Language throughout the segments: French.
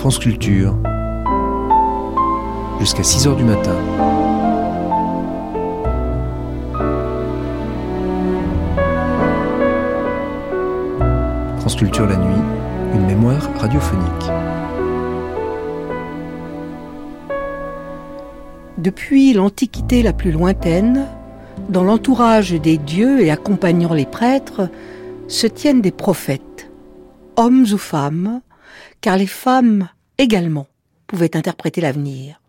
France Culture jusqu'à 6 heures du matin. France Culture la nuit, une mémoire radiophonique. Depuis l'Antiquité la plus lointaine, dans l'entourage des dieux et accompagnant les prêtres, se tiennent des prophètes, hommes ou femmes, car les femmes également pouvaient interpréter l'avenir.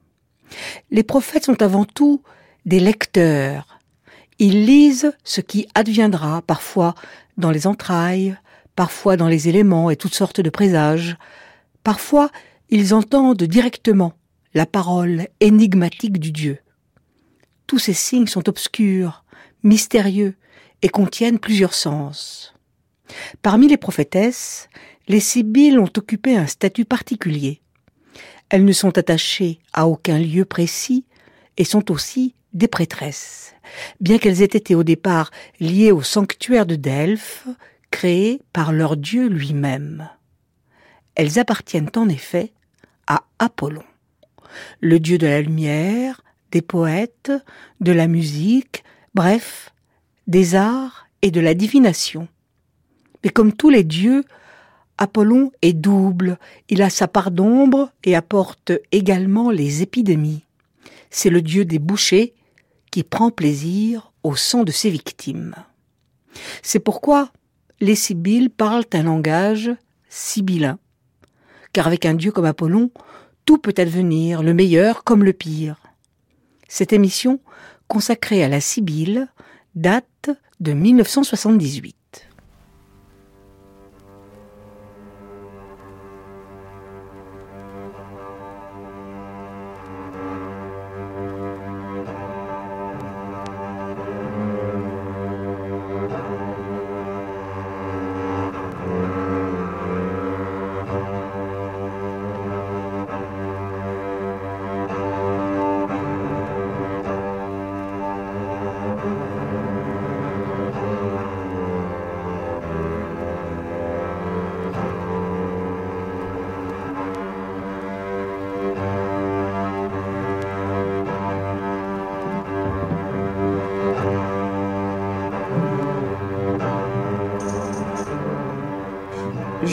Les prophètes sont avant tout des lecteurs. Ils lisent ce qui adviendra parfois dans les entrailles, parfois dans les éléments et toutes sortes de présages. Parfois, ils entendent directement la parole énigmatique du Dieu. Tous ces signes sont obscurs, mystérieux et contiennent plusieurs sens. Parmi les prophétesses, les Sibylles ont occupé un statut particulier. Elles ne sont attachées à aucun lieu précis et sont aussi des prêtresses, bien qu'elles aient été au départ liées au sanctuaire de Delphes, créé par leur dieu lui-même. Elles appartiennent en effet à Apollon, le dieu de la lumière, des poètes, de la musique, bref, des arts et de la divination. Mais comme tous les dieux, Apollon est double, il a sa part d'ombre et apporte également les épidémies. C'est le dieu des bouchers qui prend plaisir au sang de ses victimes. C'est pourquoi les Sibylles parlent un langage sibyllin. Car avec un dieu comme Apollon, tout peut advenir, le meilleur comme le pire. Cette émission, consacrée à la Sibylle, date de 1978.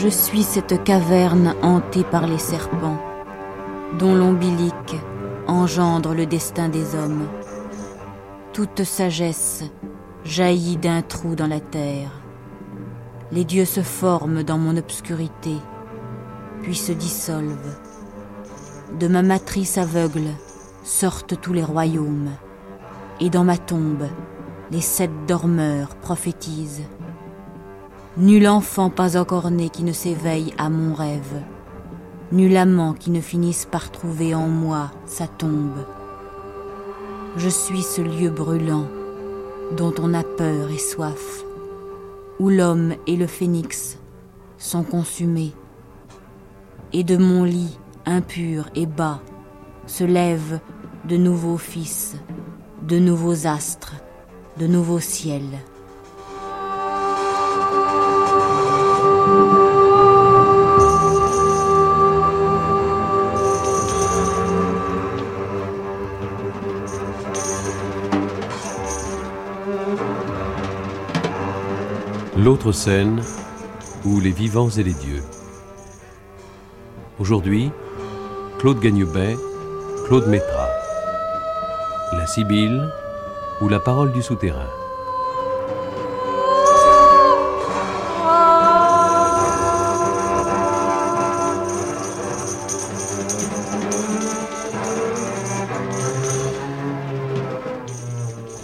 Je suis cette caverne hantée par les serpents, dont l'ombilic engendre le destin des hommes. Toute sagesse jaillit d'un trou dans la terre. Les dieux se forment dans mon obscurité, puis se dissolvent. De ma matrice aveugle sortent tous les royaumes, et dans ma tombe, les sept dormeurs prophétisent. Nul enfant pas encore né qui ne s'éveille à mon rêve. Nul amant qui ne finisse par trouver en moi sa tombe. Je suis ce lieu brûlant dont on a peur et soif, où l'homme et le phénix sont consumés. Et de mon lit impur et bas se lèvent de nouveaux fils, de nouveaux astres, de nouveaux ciels. L'autre scène où les vivants et les dieux. Aujourd'hui, Claude Gagnebet, Claude Métra. La Sibylle ou la parole du souterrain.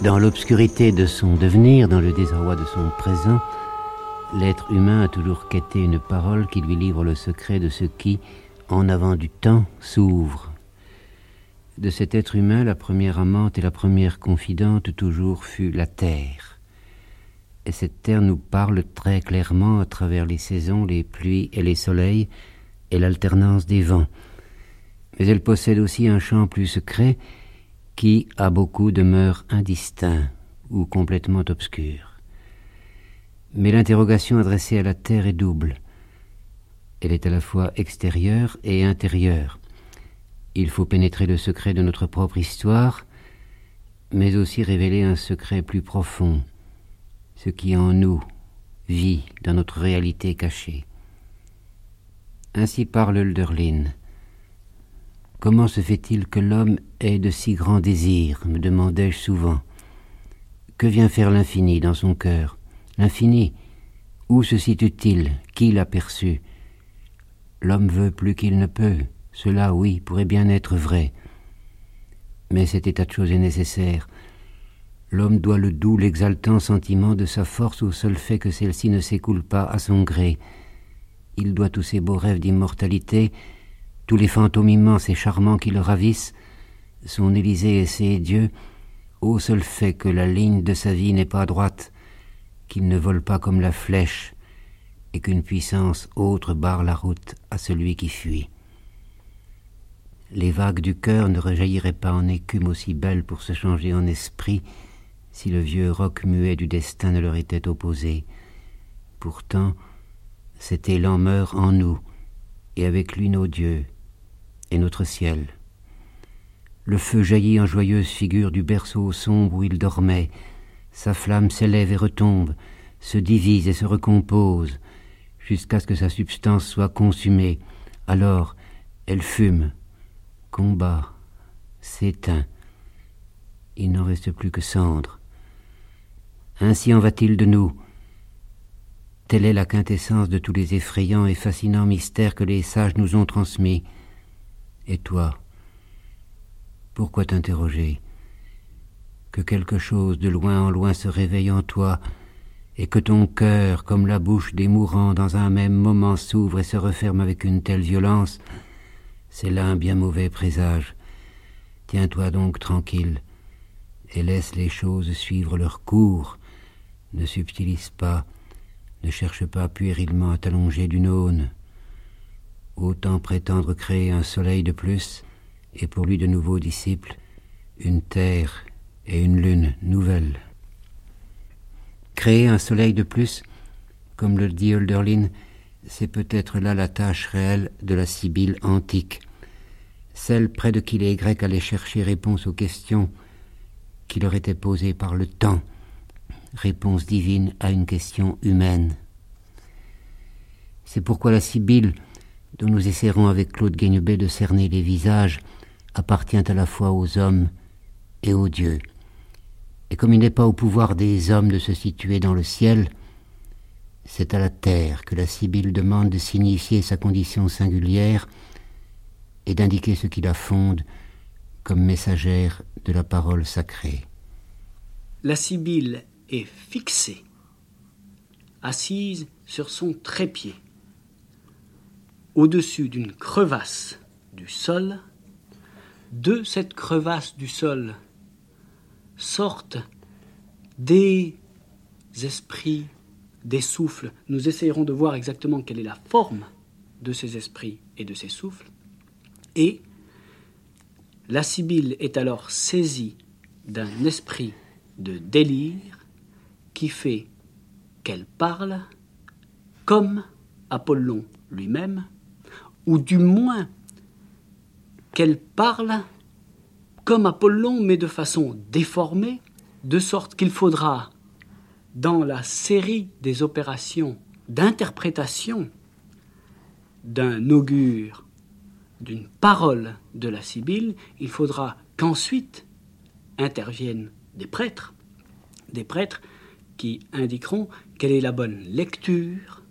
Dans l'obscurité de son devenir, dans le désarroi de son présent, l'être humain a toujours quêté une parole qui lui livre le secret de ce qui, en avant du temps, s'ouvre. De cet être humain, la première amante et la première confidente toujours fut la terre. Et cette terre nous parle très clairement à travers les saisons, les pluies et les soleils, et l'alternance des vents. Mais elle possède aussi un champ plus secret qui, à beaucoup, demeure indistinct ou complètement obscur. Mais l'interrogation adressée à la terre est double. Elle est à la fois extérieure et intérieure. Il faut pénétrer le secret de notre propre histoire, mais aussi révéler un secret plus profond, ce qui en nous vit dans notre réalité cachée. Ainsi parle Hölderlin. Comment se fait-il que l'homme ait de si grands désirs me demandai-je souvent. Que vient faire l'infini dans son cœur? L'infini, où se situe-t-il? Qui l'a perçu? L'homme veut plus qu'il ne peut. Cela, oui, pourrait bien être vrai. Mais cet état de choses est nécessaire. L'homme doit le doux, l'exaltant sentiment de sa force au seul fait que celle-ci ne s'écoule pas à son gré. Il doit tous ses beaux rêves d'immortalité, tous les fantômes immenses et charmants qui le ravissent, son Élysée et ses dieux, au seul fait que la ligne de sa vie n'est pas droite, qu'il ne vole pas comme la flèche, et qu'une puissance autre barre la route à celui qui fuit. Les vagues du cœur ne rejailliraient pas en écume aussi belle pour se changer en esprit si le vieux roc muet du destin ne leur était opposé. Pourtant, cet élan meurt en nous, et avec lui nos dieux, et notre ciel. Le feu jaillit en joyeuse figure du berceau sombre où il dormait, sa flamme s'élève et retombe, se divise et se recompose, jusqu'à ce que sa substance soit consumée. Alors, elle fume, combat, s'éteint. Il n'en reste plus que cendre. Ainsi en va-t-il de nous. Telle est la quintessence de tous les effrayants et fascinants mystères que les sages nous ont transmis. Et toi, pourquoi t'interroger? Que quelque chose de loin en loin se réveille en toi, et que ton cœur, comme la bouche des mourants, dans un même moment s'ouvre et se referme avec une telle violence, c'est là un bien mauvais présage. Tiens-toi donc tranquille, et laisse les choses suivre leur cours, ne subtilise pas, ne cherche pas puérilement à t'allonger d'une aune. Autant prétendre créer un soleil de plus, et pour lui de nouveaux disciples, une terre et une lune nouvelles. Créer un soleil de plus, comme le dit Hölderlin, c'est peut-être là la tâche réelle de la Sibylle antique, celle près de qui les Grecs allaient chercher réponse aux questions qui leur étaient posées par le temps, réponse divine à une question humaine. C'est pourquoi la Sibylle, dont nous essaierons avec Claude Guignebet de cerner les visages, appartient à la fois aux hommes et aux dieux. Et comme il n'est pas au pouvoir des hommes de se situer dans le ciel, c'est à la terre que la Sibylle demande de signifier sa condition singulière et d'indiquer ce qui la fonde comme messagère de la parole sacrée. La Sibylle est fixée, assise sur son trépied, au-dessus d'une crevasse du sol. De cette crevasse du sol sortent des esprits, des souffles. Nous essayerons de voir exactement quelle est la forme de ces esprits et de ces souffles. Et la Sibylle est alors saisie d'un esprit de délire qui fait qu'elle parle comme Apollon lui-même, ou du moins qu'elle parle comme Apollon, mais de façon déformée, de sorte qu'il faudra, dans la série des opérations d'interprétation d'un augure, d'une parole de la Sibylle, il faudra qu'ensuite interviennent des prêtres, des prêtres qui indiqueront quelle est la bonne lecture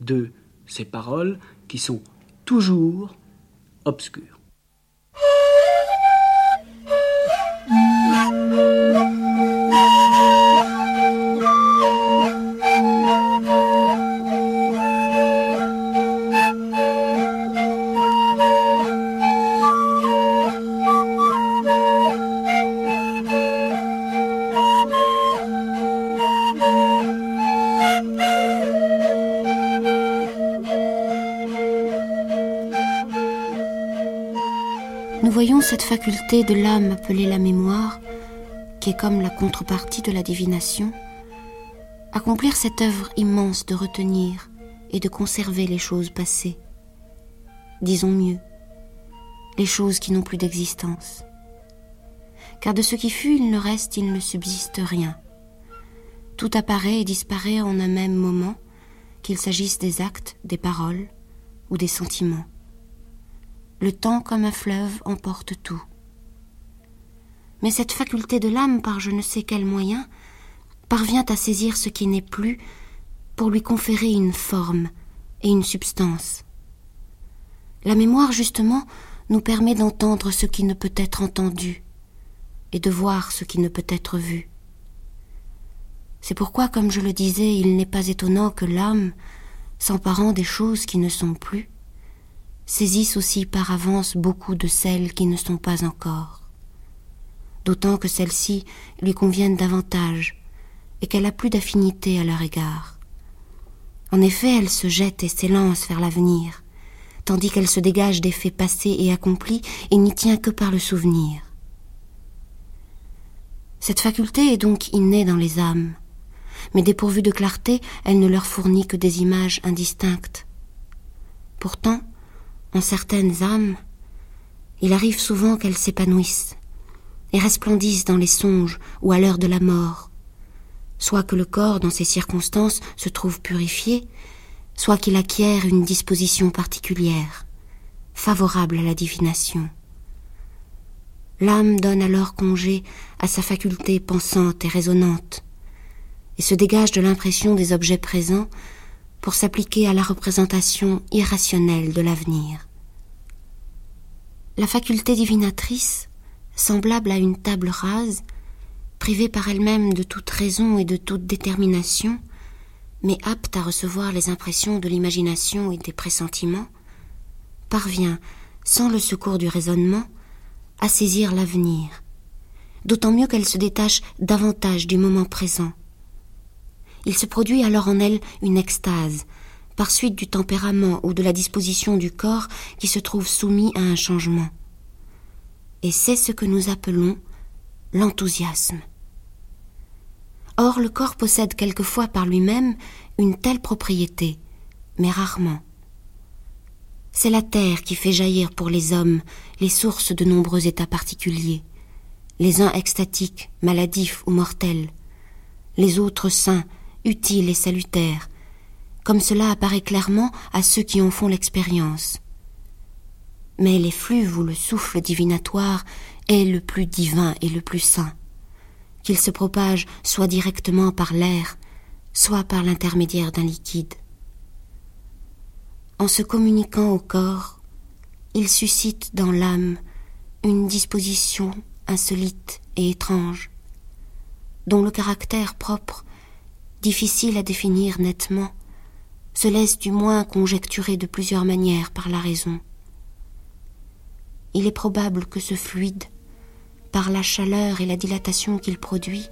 de ces paroles qui sont toujours obscures. Thank you. De l'âme appelée la mémoire, qui est comme la contrepartie de la divination, accomplir cette œuvre immense de retenir et de conserver les choses passées. Disons mieux, les choses qui n'ont plus d'existence. Car de ce qui fut, il ne reste, il ne subsiste rien. Tout apparaît et disparaît en un même moment, qu'il s'agisse des actes, des paroles ou des sentiments. Le temps comme un fleuve emporte tout. Mais cette faculté de l'âme, par je ne sais quel moyen, parvient à saisir ce qui n'est plus pour lui conférer une forme et une substance. La mémoire, justement, nous permet d'entendre ce qui ne peut être entendu et de voir ce qui ne peut être vu. C'est pourquoi, comme je le disais, il n'est pas étonnant que l'âme, s'emparant des choses qui ne sont plus, saisisse aussi par avance beaucoup de celles qui ne sont pas encore. D'autant que celles-ci lui conviennent davantage et qu'elle a plus d'affinité à leur égard. En effet, elle se jette et s'élance vers l'avenir, tandis qu'elle se dégage des faits passés et accomplis et n'y tient que par le souvenir. Cette faculté est donc innée dans les âmes, mais dépourvue de clarté, elle ne leur fournit que des images indistinctes. Pourtant, en certaines âmes, il arrive souvent qu'elles s'épanouissent et resplendissent dans les songes ou à l'heure de la mort, soit que le corps dans ces circonstances se trouve purifié, soit qu'il acquiert une disposition particulière, favorable à la divination. L'âme donne alors congé à sa faculté pensante et raisonnante, et se dégage de l'impression des objets présents pour s'appliquer à la représentation irrationnelle de l'avenir. La faculté divinatrice, semblable à une table rase, privée par elle-même de toute raison et de toute détermination, mais apte à recevoir les impressions de l'imagination et des pressentiments, parvient, sans le secours du raisonnement, à saisir l'avenir, d'autant mieux qu'elle se détache davantage du moment présent, il se produit alors en elle une extase, par suite du tempérament ou de la disposition du corps qui se trouve soumis à un changement. Et c'est ce que nous appelons l'enthousiasme. Or le corps possède quelquefois par lui-même une telle propriété, mais rarement. C'est la terre qui fait jaillir pour les hommes les sources de nombreux états particuliers, les uns extatiques, maladifs ou mortels, les autres sains, utile et salutaire, comme cela apparaît clairement à ceux qui en font l'expérience. Mais les flux où le souffle divinatoire est le plus divin et le plus saint, qu'il se propage soit directement par l'air, soit par l'intermédiaire d'un liquide. En se communiquant au corps, il suscite dans l'âme une disposition insolite et étrange, dont le caractère propre difficile à définir nettement, se laisse du moins conjecturer de plusieurs manières par la raison. Il est probable que ce fluide, par la chaleur et la dilatation qu'il produit,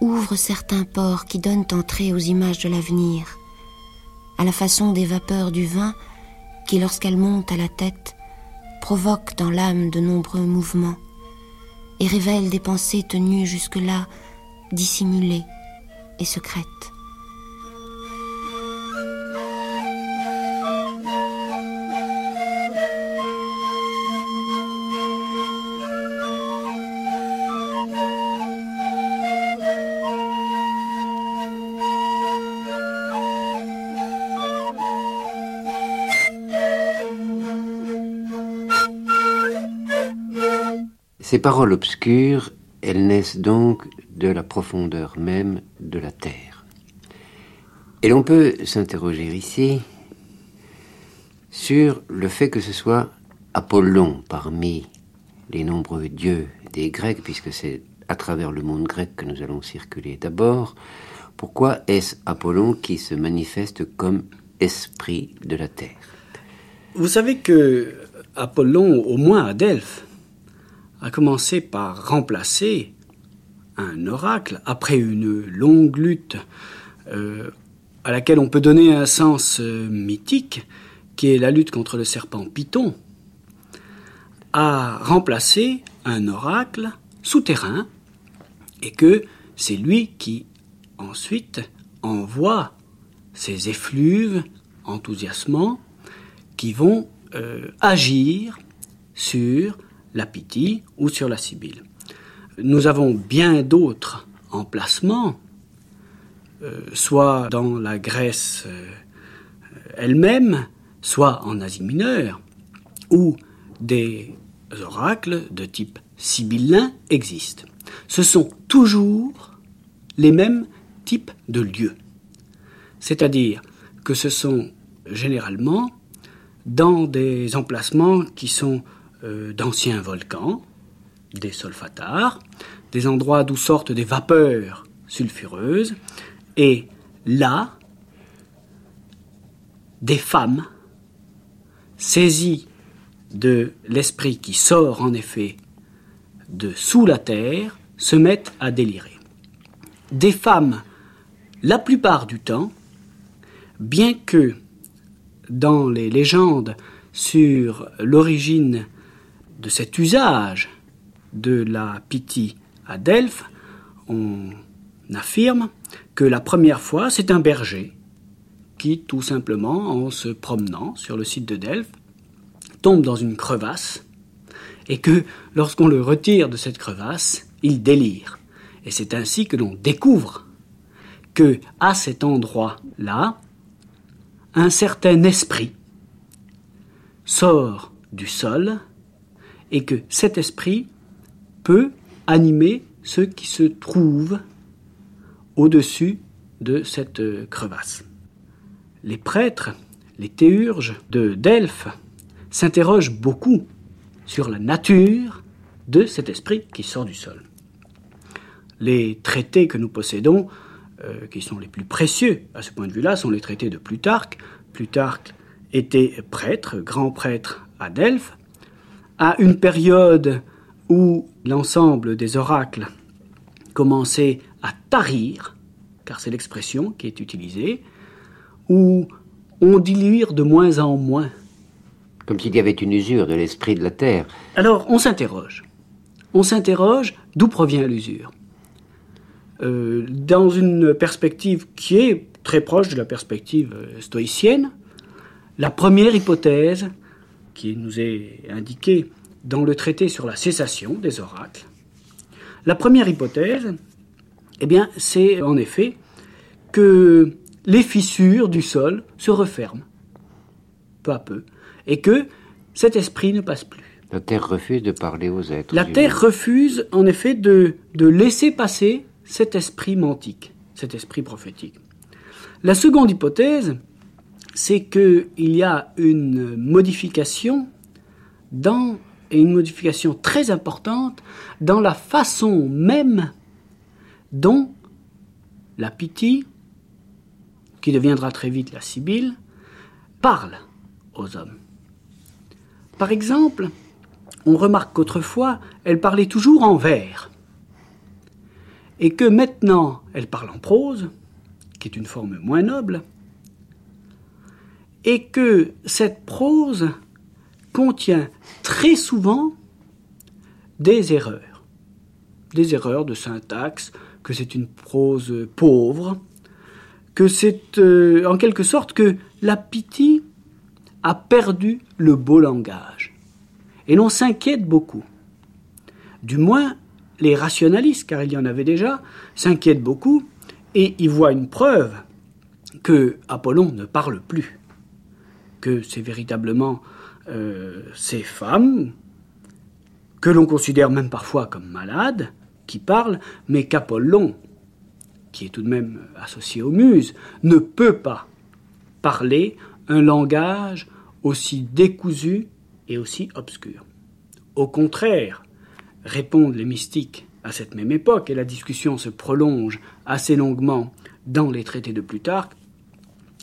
ouvre certains pores qui donnent entrée aux images de l'avenir, à la façon des vapeurs du vin qui, lorsqu'elles montent à la tête, provoquent dans l'âme de nombreux mouvements et révèlent des pensées tenues jusque-là dissimulées et secrète. Ces paroles obscures, elles naissent donc de la profondeur même de la Terre. Et l'on peut s'interroger ici sur le fait que ce soit Apollon parmi les nombreux dieux des Grecs, puisque c'est à travers le monde grec que nous allons circuler d'abord, pourquoi est-ce Apollon qui se manifeste comme esprit de la Terre? Vous savez que Apollon, au moins à Delphes, a commencé par remplacer un oracle après une longue lutte euh, à laquelle on peut donner un sens euh, mythique, qui est la lutte contre le serpent Python, a remplacé un oracle souterrain et que c'est lui qui ensuite envoie ces effluves enthousiasmants qui vont euh, agir sur la Pythie ou sur la Sibylle. Nous avons bien d'autres emplacements, euh, soit dans la Grèce euh, elle-même, soit en Asie mineure, où des oracles de type sibyllin existent. Ce sont toujours les mêmes types de lieux. C'est-à-dire que ce sont généralement dans des emplacements qui sont euh, d'anciens volcans, des solfatares, des endroits d'où sortent des vapeurs sulfureuses, et là, des femmes saisies de l'esprit qui sort en effet de sous la terre se mettent à délirer. Des femmes, la plupart du temps, bien que dans les légendes sur l'origine de cet usage de la Pythie à Delphes, on affirme que la première fois, c'est un berger qui, tout simplement, en se promenant sur le site de Delphes, tombe dans une crevasse et que lorsqu'on le retire de cette crevasse, il délire. Et c'est ainsi que l'on découvre que à cet endroit-là, un certain esprit sort du sol et que cet esprit peut animer ceux qui se trouvent au-dessus de cette crevasse. Les prêtres, les théurges de Delphes s'interrogent beaucoup sur la nature de cet esprit qui sort du sol. Les traités que nous possédons, euh, qui sont les plus précieux à ce point de vue-là, sont les traités de Plutarque. Plutarque était prêtre, grand prêtre à Delphes, à une période où l'ensemble des oracles commençait à tarir, car c'est l'expression qui est utilisée, où on dit lire de moins en moins comme s'il y avait une usure de l'esprit de la terre. Alors, on s'interroge. On s'interroge d'où provient l'usure. Euh, dans une perspective qui est très proche de la perspective euh, stoïcienne, la première hypothèse qui nous est indiquée dans le traité sur la cessation des oracles, la première hypothèse, eh bien, c'est en effet que les fissures du sol se referment peu à peu et que cet esprit ne passe plus. La Terre refuse de parler aux êtres. La Terre refuse en effet de, de laisser passer cet esprit mantique, cet esprit prophétique. La seconde hypothèse, c'est qu'il y a une modification dans, et une modification très importante dans la façon même dont la Pythie, qui deviendra très vite la Sibylle, parle aux hommes. Par exemple, on remarque qu'autrefois, elle parlait toujours en vers, et que maintenant, elle parle en prose, qui est une forme moins noble, et que cette prose contient très souvent des erreurs, des erreurs de syntaxe, que c'est une prose pauvre, que c'est euh, en quelque sorte que la pitié a perdu le beau langage. Et l'on s'inquiète beaucoup. Du moins, les rationalistes, car il y en avait déjà, s'inquiètent beaucoup et y voient une preuve que Apollon ne parle plus, que c'est véritablement euh, ces femmes, que l'on considère même parfois comme malades, qui parlent, mais qu'Apollon, qui est tout de même associé aux muses, ne peut pas parler un langage aussi décousu et aussi obscur. Au contraire, répondent les mystiques à cette même époque, et la discussion se prolonge assez longuement dans les traités de Plutarque,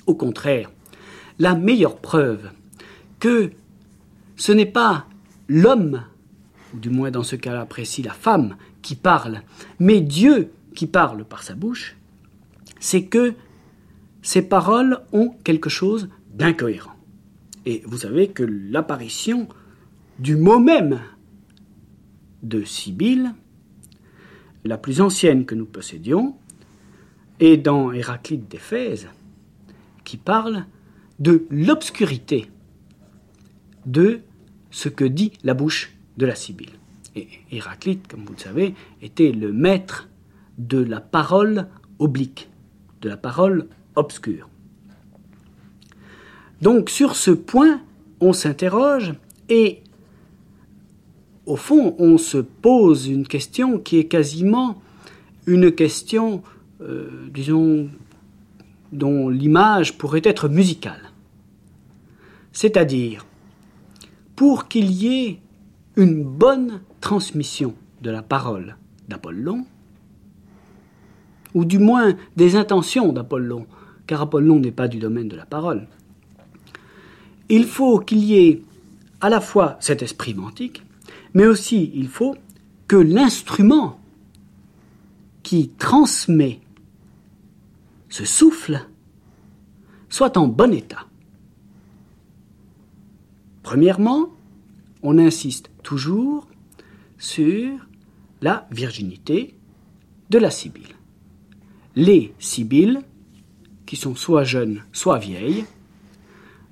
au contraire, la meilleure preuve que ce n'est pas l'homme, ou du moins dans ce cas-là précis la femme, qui parle, mais Dieu qui parle par sa bouche, c'est que ces paroles ont quelque chose d'incohérent. Et vous savez que l'apparition du mot même de Sibylle, la plus ancienne que nous possédions, est dans Héraclite d'Éphèse, qui parle de l'obscurité de ce que dit la bouche de la Sibylle. Et Héraclite, comme vous le savez, était le maître de la parole oblique, de la parole obscure. Donc sur ce point, on s'interroge et au fond, on se pose une question qui est quasiment une question, euh, disons, dont l'image pourrait être musicale. C'est-à-dire, pour qu'il y ait une bonne transmission de la parole d'Apollon, ou du moins des intentions d'Apollon, car Apollon n'est pas du domaine de la parole, il faut qu'il y ait à la fois cet esprit mantique, mais aussi il faut que l'instrument qui transmet ce souffle soit en bon état. Premièrement, on insiste toujours sur la virginité de la Sibylle. Les Sibylles, qui sont soit jeunes, soit vieilles,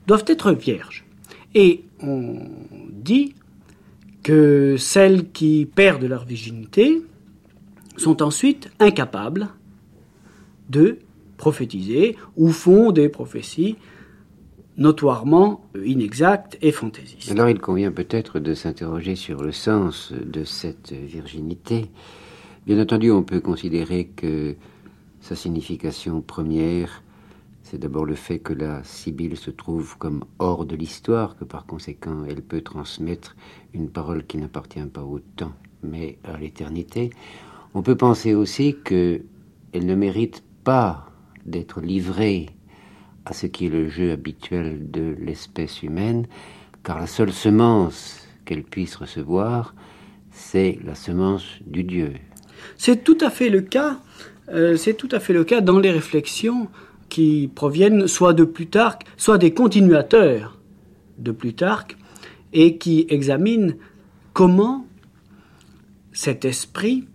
doivent être vierges. Et on dit que celles qui perdent leur virginité sont ensuite incapables de prophétiser ou font des prophéties notoirement inexactes et fantaisistes. Alors il convient peut-être de s'interroger sur le sens de cette virginité. Bien entendu, on peut considérer que sa signification première c'est d'abord le fait que la Sibylle se trouve comme hors de l'histoire, que par conséquent elle peut transmettre une parole qui n'appartient pas au temps, mais à l'éternité. On peut penser aussi que elle ne mérite pas d'être livrée à ce qui est le jeu habituel de l'espèce humaine, car la seule semence qu'elle puisse recevoir, c'est la semence du Dieu. C'est tout à fait le cas. Euh, c'est tout à fait le cas dans les réflexions qui proviennent soit de Plutarque, soit des continuateurs de Plutarque, et qui examinent comment cet esprit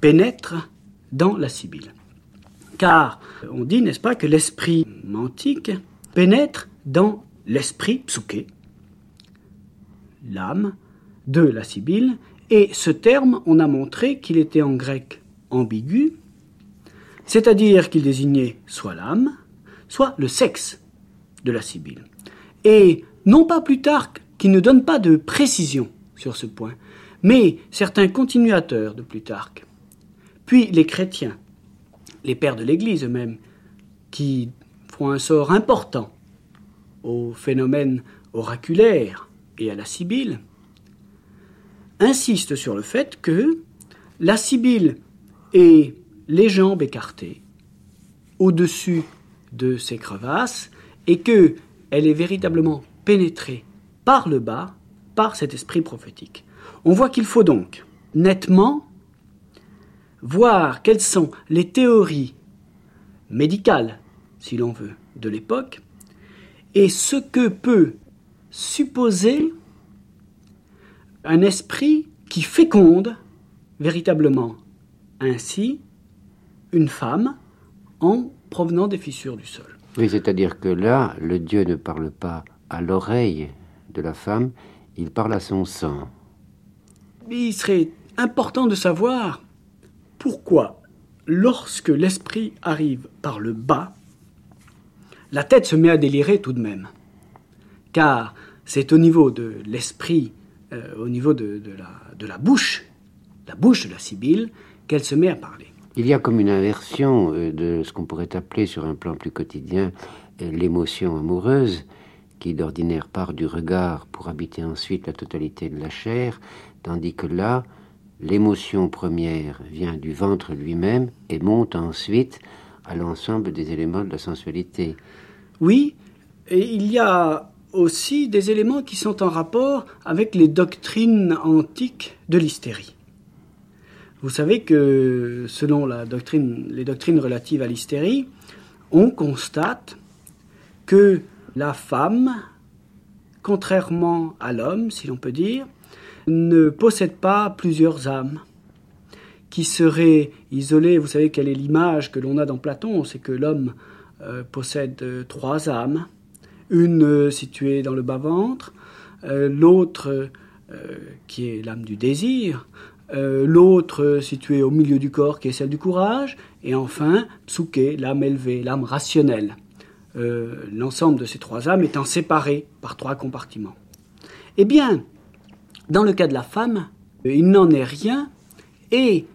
pénètre dans la Sibylle. Car on dit, n'est-ce pas, que l'esprit mantique pénètre dans l'esprit psuké, l'âme de la Sibylle, et ce terme, on a montré qu'il était en grec ambigu, c'est-à-dire qu'il désignait soit l'âme, soit le sexe de la Sibylle. Et non pas Plutarque, qui ne donne pas de précision sur ce point, mais certains continuateurs de Plutarque, puis les chrétiens, les pères de l'Église eux-mêmes, qui font un sort important au phénomène oraculaire et à la Sibylle, insistent sur le fait que la Sibylle est les jambes écartées au-dessus de ces crevasses et que elle est véritablement pénétrée par le bas par cet esprit prophétique. On voit qu'il faut donc nettement voir quelles sont les théories médicales, si l'on veut, de l'époque, et ce que peut supposer un esprit qui féconde véritablement ainsi une femme en provenant des fissures du sol. Oui, c'est-à-dire que là, le Dieu ne parle pas à l'oreille de la femme, il parle à son sang. Il serait important de savoir pourquoi, lorsque l'esprit arrive par le bas, la tête se met à délirer tout de même. Car c'est au niveau de l'esprit, euh, au niveau de, la, bouche, la bouche de la Sibylle, qu'elle se met à parler. Il y a comme une inversion euh, de ce qu'on pourrait appeler sur un plan plus quotidien euh, l'émotion amoureuse, qui d'ordinaire part du regard pour habiter ensuite la totalité de la chair, tandis que là, l'émotion première vient du ventre lui-même et monte ensuite à l'ensemble des éléments de la sensualité. Oui, et il y a aussi des éléments qui sont en rapport avec les doctrines antiques de l'hystérie. Vous savez que selon les doctrines relatives à l'hystérie, on constate que la femme, contrairement à l'homme, si l'on peut dire, ne possède pas plusieurs âmes qui seraient isolées. Vous savez quelle est l'image que l'on a dans Platon, c'est que l'homme possède trois âmes, une située dans le bas-ventre, l'autre qui est l'âme du désir, l'autre située au milieu du corps qui est celle du courage, et enfin Tsuke, l'âme élevée, l'âme rationnelle. L'ensemble de ces trois âmes étant séparées par trois compartiments. Eh bien, dans le cas de la femme, il n'en est rien et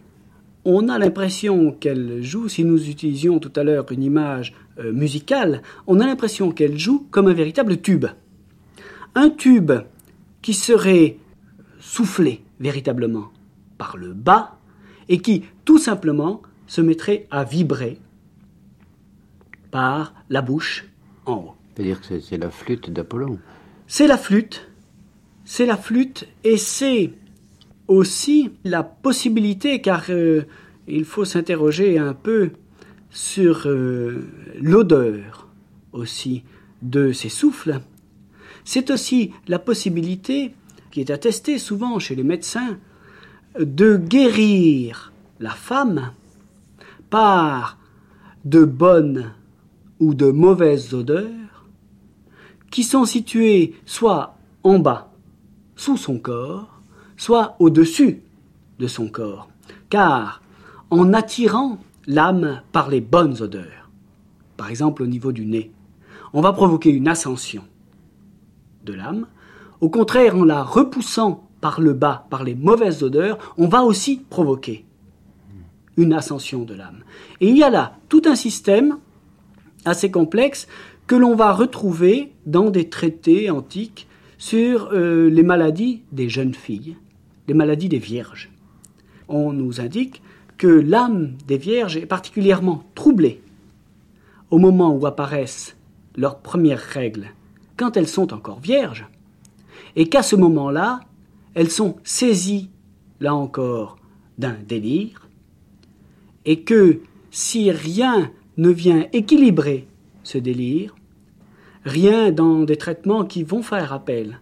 on a l'impression qu'elle joue, si nous utilisions tout à l'heure une image euh, musicale, on a l'impression qu'elle joue comme un véritable tube. Un tube qui serait soufflé véritablement par le bas et qui tout simplement se mettrait à vibrer par la bouche en haut. C'est-à-dire que c'est la flûte d'Apollon. C'est la flûte c'est la flûte et c'est aussi la possibilité, car euh, il faut s'interroger un peu sur euh, l'odeur aussi de ces souffles. C'est aussi la possibilité, qui est attestée souvent chez les médecins, de guérir la femme par de bonnes ou de mauvaises odeurs qui sont situées soit en bas sous son corps, soit au-dessus de son corps, car en attirant l'âme par les bonnes odeurs, par exemple au niveau du nez, on va provoquer une ascension de l'âme. Au contraire, en la repoussant par le bas, par les mauvaises odeurs, on va aussi provoquer une ascension de l'âme. Et il y a là tout un système assez complexe que l'on va retrouver dans des traités antiques sur euh, les maladies des jeunes filles, les maladies des vierges. On nous indique que l'âme des vierges est particulièrement troublée au moment où apparaissent leurs premières règles, quand elles sont encore vierges, et qu'à ce moment-là, elles sont saisies, là encore, d'un délire, et que si rien ne vient équilibrer ce délire, rien dans des traitements qui vont faire appel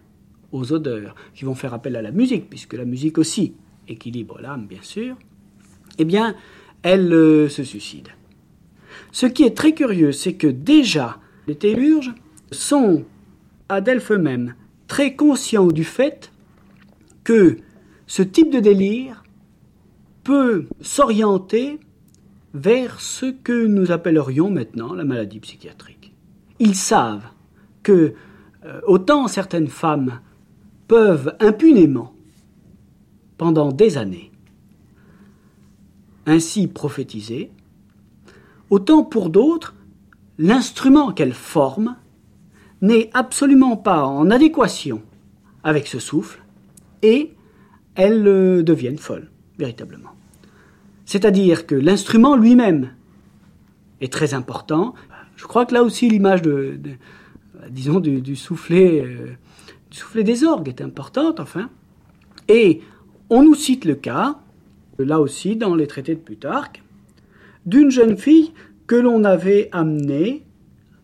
aux odeurs, qui vont faire appel à la musique, puisque la musique aussi équilibre l'âme, bien sûr, eh bien, elle euh, se suicide. Ce qui est très curieux, c'est que déjà, les théurges sont, à Delphes même, très conscients du fait que ce type de délire peut s'orienter vers ce que nous appellerions maintenant la maladie psychiatrique ils savent que euh, autant certaines femmes peuvent impunément, pendant des années, ainsi prophétiser, autant pour d'autres, l'instrument qu'elles forment n'est absolument pas en adéquation avec ce souffle et elles euh, deviennent folles, véritablement. C'est-à-dire que l'instrument lui-même est très important, je crois que là aussi l'image de, disons, du, soufflet, euh, du soufflet des orgues est importante, enfin. Et on nous cite le cas, là aussi dans les traités de Plutarque, d'une jeune fille que l'on avait amenée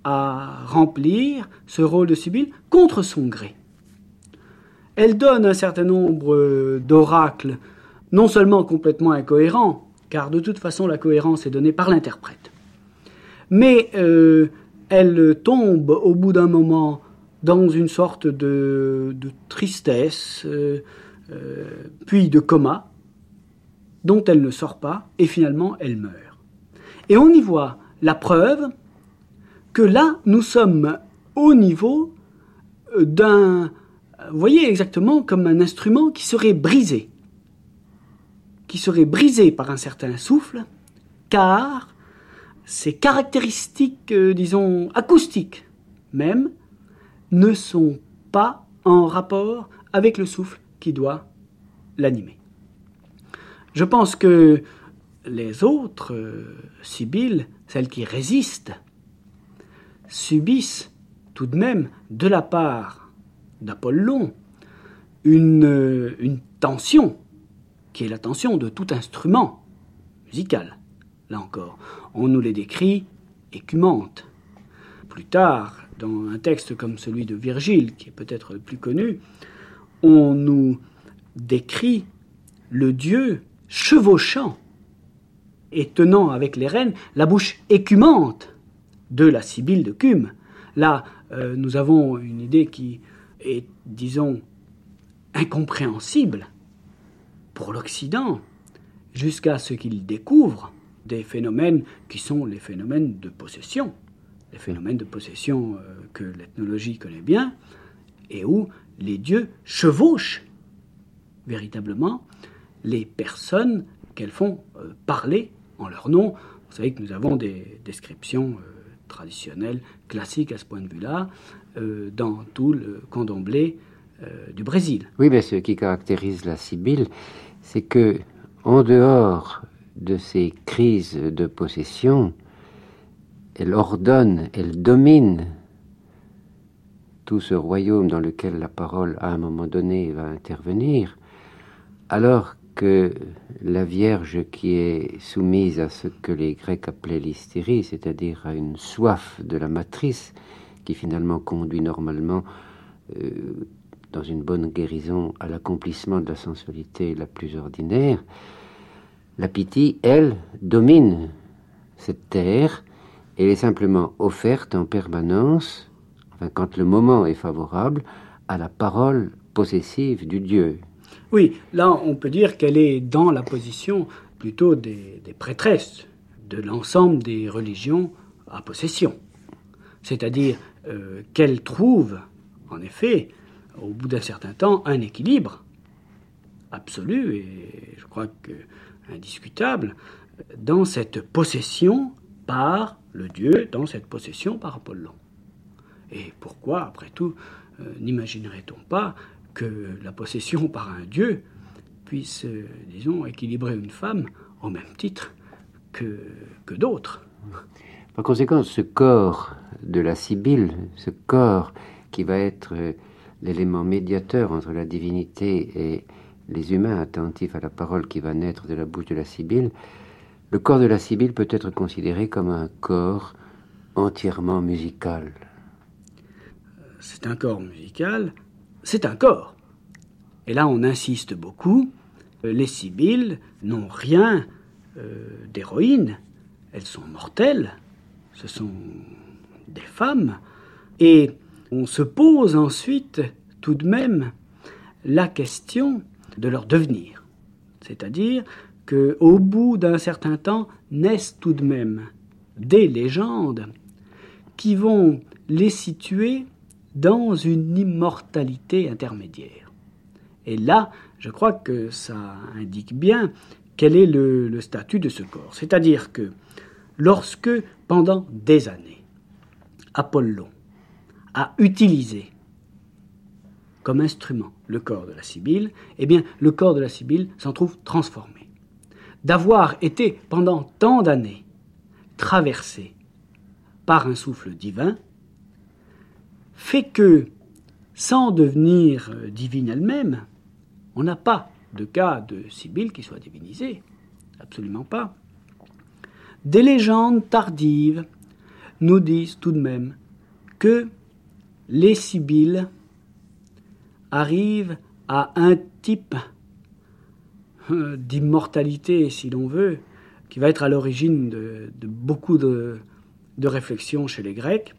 à remplir ce rôle de Sibylle contre son gré. Elle donne un certain nombre d'oracles, non seulement complètement incohérents, car de toute façon la cohérence est donnée par l'interprète, mais euh, elle tombe au bout d'un moment dans une sorte de, tristesse, euh, euh, puis de coma, dont elle ne sort pas, et finalement elle meurt. Et on y voit la preuve que là, nous sommes au niveau d'un, vous voyez exactement comme un instrument qui serait brisé, qui serait brisé par un certain souffle, car ces caractéristiques, euh, disons, acoustiques même, ne sont pas en rapport avec le souffle qui doit l'animer. Je pense que les autres euh, Sibylles, celles qui résistent, subissent tout de même de la part d'Apollon une, euh, une tension qui est la tension de tout instrument musical là encore. On nous les décrit écumantes. Plus tard, dans un texte comme celui de Virgile, qui est peut-être le plus connu, on nous décrit le dieu chevauchant et tenant avec les reines la bouche écumante de la Sibylle de Cume. Là, euh, nous avons une idée qui est, disons, incompréhensible pour l'Occident, jusqu'à ce qu'il découvre des phénomènes qui sont les phénomènes de possession, les phénomènes de possession euh, que l'ethnologie connaît bien, et où les dieux chevauchent véritablement les personnes qu'elles font euh, parler en leur nom. Vous savez que nous avons des descriptions euh, traditionnelles, classiques à ce point de vue-là, dans tout le candomblé du Brésil. Oui, mais ce qui caractérise la Sibylle, c'est que en dehors de ces crises de possession, elle ordonne, elle domine tout ce royaume dans lequel la parole à un moment donné va intervenir, alors que la Vierge qui est soumise à ce que les Grecs appelaient l'hystérie, c'est-à-dire à une soif de la matrice, qui finalement conduit normalement euh, dans une bonne guérison à l'accomplissement de la sensualité la plus ordinaire, la pitié, elle, domine cette terre elle est simplement offerte en permanence, enfin, quand le moment est favorable, à la parole possessive du Dieu. Oui, là on peut dire qu'elle est dans la position plutôt des, prêtresses de l'ensemble des religions à possession. C'est-à-dire euh, qu'elle trouve, en effet, au bout d'un certain temps, un équilibre absolu et je crois que indiscutable dans cette possession par le Dieu, dans cette possession par Apollon. Et pourquoi, après tout, euh, n'imaginerait-on pas que la possession par un Dieu puisse, euh, disons, équilibrer une femme au même titre que, que d'autres? Par conséquent, ce corps de la Sibylle, ce corps qui va être euh, l'élément médiateur entre la divinité et les humains attentifs à la parole qui va naître de la bouche de la Sibylle, le corps de la Sibylle peut être considéré comme un corps entièrement musical. C'est un corps musical, c'est un corps. Et là, on insiste beaucoup. Les Sibylles n'ont rien euh, d'héroïne. Elles sont mortelles. Ce sont des femmes. Et on se pose ensuite tout de même la question de leur devenir. C'est-à-dire qu'au bout d'un certain temps naissent tout de même des légendes qui vont les situer dans une immortalité intermédiaire. Et là, je crois que ça indique bien quel est le, statut de ce corps. C'est-à-dire que lorsque, pendant des années, Apollon a utilisé comme instrument le corps de la Sibylle, eh bien, le corps de la Sibylle s'en trouve transformé. D'avoir été pendant tant d'années traversé par un souffle divin, fait que, sans devenir divine elle-même, on n'a pas de cas de Sibylle qui soit divinisée, absolument pas. Des légendes tardives nous disent tout de même que les Sibylles arrive à un type euh, d'immortalité, si l'on veut, qui va être à l'origine de, beaucoup de, réflexions chez les Grecs.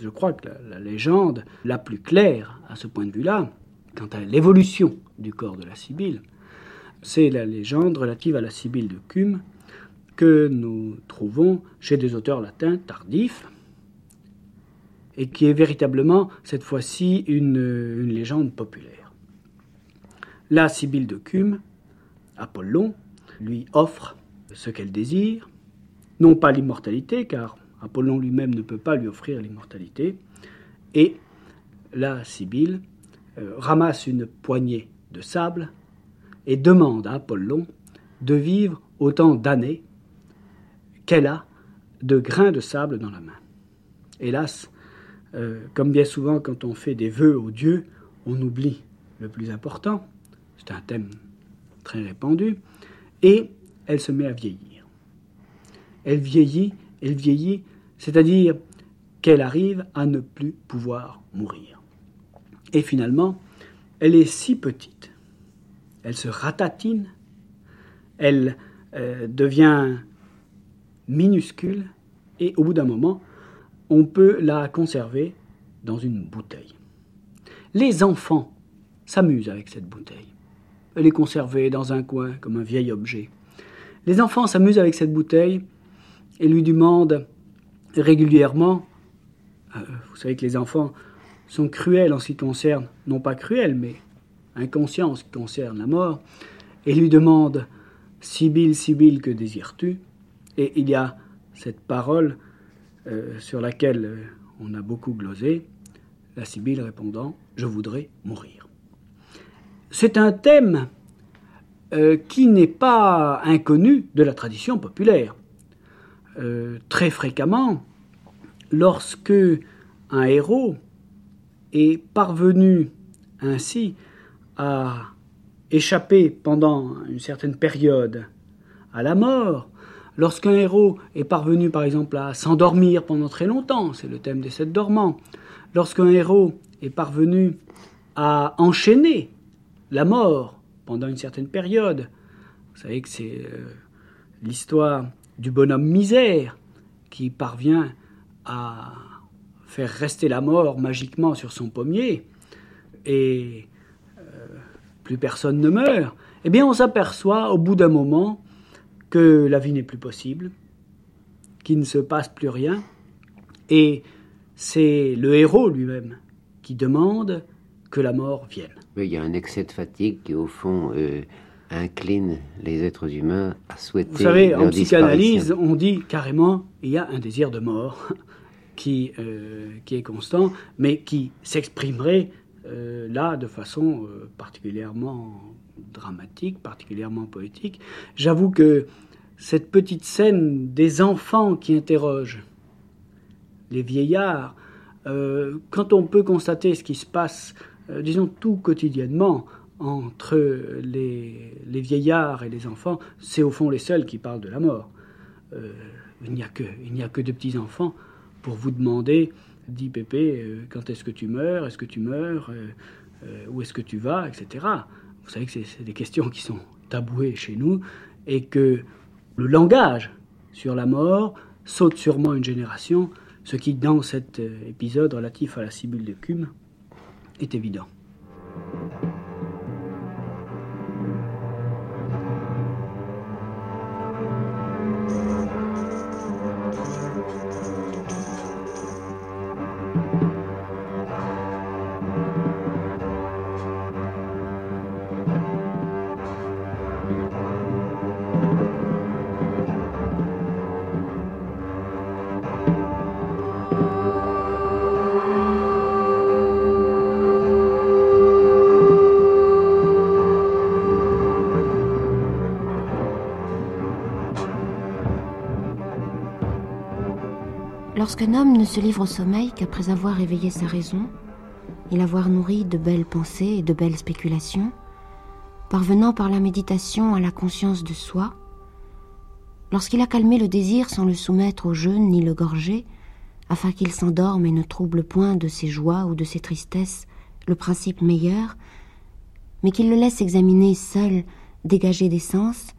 Je crois que la, légende la plus claire à ce point de vue-là, quant à l'évolution du corps de la Sibylle, c'est la légende relative à la Sibylle de Cume que nous trouvons chez des auteurs latins tardifs, et qui est véritablement, cette fois-ci, une, légende populaire. La Sibylle de Cume, Apollon, lui offre ce qu'elle désire, non pas l'immortalité, car Apollon lui-même ne peut pas lui offrir l'immortalité, et la Sibylle euh, ramasse une poignée de sable et demande à Apollon de vivre autant d'années qu'elle a de grains de sable dans la main. Hélas, euh, comme bien souvent quand on fait des vœux aux dieux, on oublie le plus important. C'est un thème très répandu. Et elle se met à vieillir. Elle vieillit, elle vieillit, c'est-à-dire qu'elle arrive à ne plus pouvoir mourir. Et finalement, elle est si petite, elle se ratatine, elle euh, devient minuscule, et au bout d'un moment, on peut la conserver dans une bouteille. Les enfants s'amusent avec cette bouteille. Elle est conservée dans un coin comme un vieil objet. Les enfants s'amusent avec cette bouteille et lui demandent régulièrement, euh, vous savez que les enfants sont cruels en ce qui concerne, non pas cruels, mais inconscients en ce qui concerne la mort, et lui demandent Sibylle, Sibylle, que désires-tu? Et il y a cette parole euh, sur laquelle euh, on a beaucoup glosé, la Sibylle répondant Je voudrais mourir. C'est un thème euh, qui n'est pas inconnu de la tradition populaire. très fréquemment, lorsque un héros est parvenu ainsi à échapper pendant une certaine période à la mort, lorsqu'un héros est parvenu par exemple à s'endormir pendant très longtemps, c'est le thème des sept dormants, lorsqu'un héros est parvenu à enchaîner la mort pendant une certaine période, vous savez que c'est euh, l'histoire du bonhomme misère qui parvient à faire rester la mort magiquement sur son pommier, et plus personne ne meurt, eh bien on s'aperçoit au bout d'un moment que la vie n'est plus possible, qu'il ne se passe plus rien, et c'est le héros lui-même qui demande que la mort vienne. il y a un excès de fatigue qui, au fond, euh, incline les êtres humains à souhaiter. Vous savez, en psychanalyse, on dit carrément il y a un désir de mort qui, euh, qui est constant, mais qui s'exprimerait euh, là de façon particulièrement dramatique, particulièrement poétique. J'avoue que cette petite scène des enfants qui interrogent les vieillards, euh, quand on peut constater ce qui se passe, disons tout quotidiennement, entre les, les, vieillards et les enfants, c'est au fond les seuls qui parlent de la mort. il n'y a que, il n'y a que de petits enfants pour vous demander dit Pépé, euh, quand est-ce que tu meurs Est-ce que tu meurs euh, euh, Où est-ce que tu vas Etc. Vous savez que c'est des questions qui sont tabouées chez nous et que le langage sur la mort saute sûrement une génération, ce qui, dans cet épisode relatif à la cibule de Cume, est évident. Lorsqu'un homme ne se livre au sommeil qu'après avoir éveillé sa raison et l'avoir nourri de belles pensées et de belles spéculations, parvenant par la méditation à la conscience de soi, lorsqu'il a calmé le désir sans le soumettre au jeûne ni le gorger, afin qu'il s'endorme et ne trouble point de ses joies ou de ses tristesses le principe meilleur, mais qu'il le laisse examiner seul, dégagé des sens,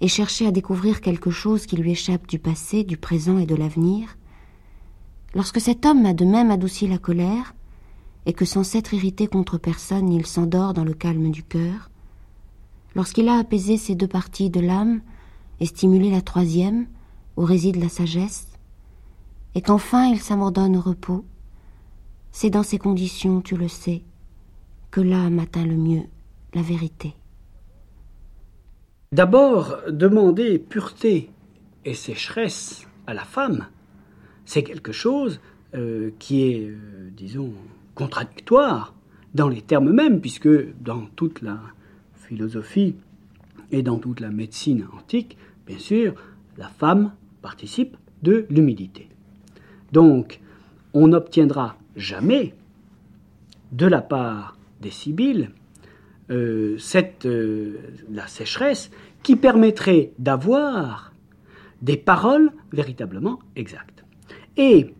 et chercher à découvrir quelque chose qui lui échappe du passé, du présent et de l'avenir, Lorsque cet homme a de même adouci la colère, et que sans s'être irrité contre personne, il s'endort dans le calme du cœur, lorsqu'il a apaisé ces deux parties de l'âme et stimulé la troisième, où réside la sagesse, et qu'enfin il s'abandonne au repos, c'est dans ces conditions, tu le sais, que l'âme atteint le mieux la vérité. D'abord, demander pureté et sécheresse à la femme, c'est quelque chose euh, qui est, euh, disons, contradictoire dans les termes mêmes, puisque dans toute la philosophie et dans toute la médecine antique, bien sûr, la femme participe de l'humidité. Donc, on n'obtiendra jamais de la part des Sibylles euh, cette, la sécheresse qui permettrait d'avoir des paroles véritablement exactes. Et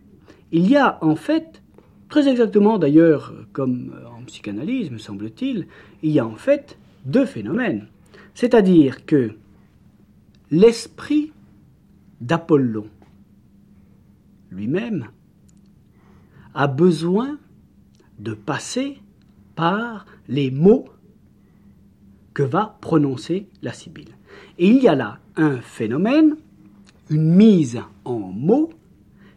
il y a en fait, très exactement d'ailleurs comme en psychanalyse, me semble-t-il, il y a en fait deux phénomènes. C'est-à-dire que l'esprit d'Apollon lui-même a besoin de passer par les mots que va prononcer la sibylle. Et il y a là un phénomène, une mise en mots,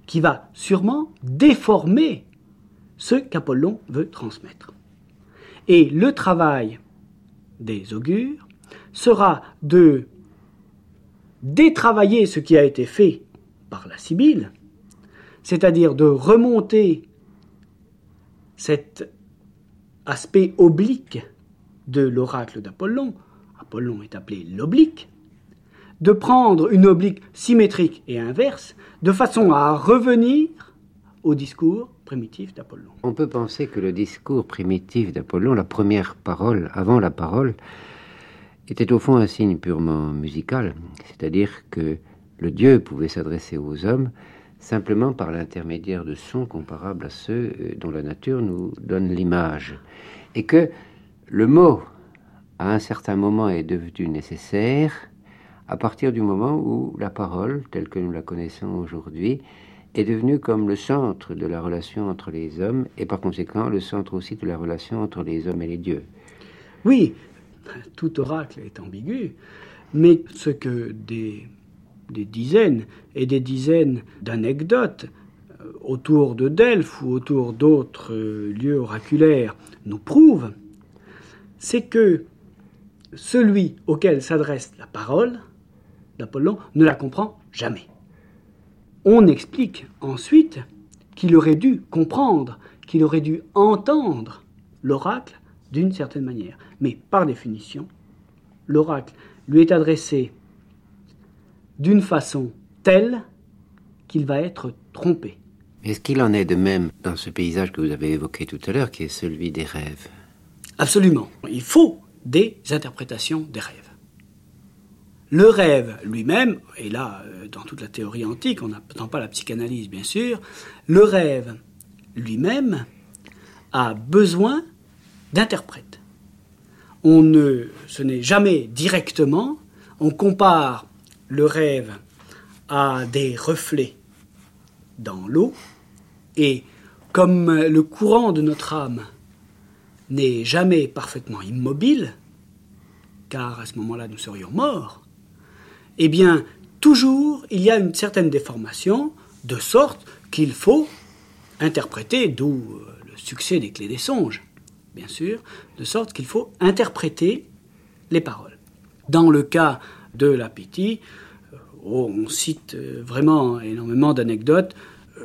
qui va sûrement déformer ce qu'Apollon veut transmettre. Et le travail des augures sera de détravailler ce qui a été fait par la Sibylle, c'est-à-dire de remonter cet aspect oblique de l'oracle d'Apollon, Apollon est appelé l'oblique, de prendre une oblique symétrique et inverse, de façon à revenir au discours primitif d'Apollon. On peut penser que le discours primitif d'Apollon, la première parole, avant la parole, était au fond un signe purement musical, c'est-à-dire que le Dieu pouvait s'adresser aux hommes simplement par l'intermédiaire de sons comparables à ceux euh, dont la nature nous donne l'image, et que le mot, à un certain moment, est devenu nécessaire à partir du moment où la parole, telle que nous la connaissons aujourd'hui, est devenue comme le centre de la relation entre les hommes et par conséquent le centre aussi de la relation entre les hommes et les dieux. Oui, tout oracle est ambigu, mais ce que des, dizaines et des dizaines d'anecdotes euh, autour de Delphes ou autour d'autres euh, lieux oraculaires nous prouvent, c'est que celui auquel s'adresse la parole d'Apollon ne la comprend jamais. On explique ensuite qu'il aurait dû comprendre, qu'il aurait dû entendre l'oracle d'une certaine manière. Mais par définition, l'oracle lui est adressé d'une façon telle qu'il va être trompé. Est-ce qu'il en est de même dans ce paysage que vous avez évoqué tout à l'heure, qui est celui des rêves? Absolument. Il faut des interprétations des rêves. Le rêve lui-même, et là, euh, dans toute la théorie antique, on n'attend pas la psychanalyse, bien sûr, le rêve lui-même a besoin d'interprètes. On ne, ce n'est jamais directement, on compare le rêve à des reflets dans l'eau, et comme le courant de notre âme n'est jamais parfaitement immobile, car à ce moment-là nous serions morts, eh bien, toujours il y a une certaine déformation, de sorte qu'il faut interpréter, d'où euh, le succès des clés des songes, bien sûr, de sorte qu'il faut interpréter les paroles. Dans le cas de la Piti, euh, oh, on cite euh, vraiment énormément d'anecdotes.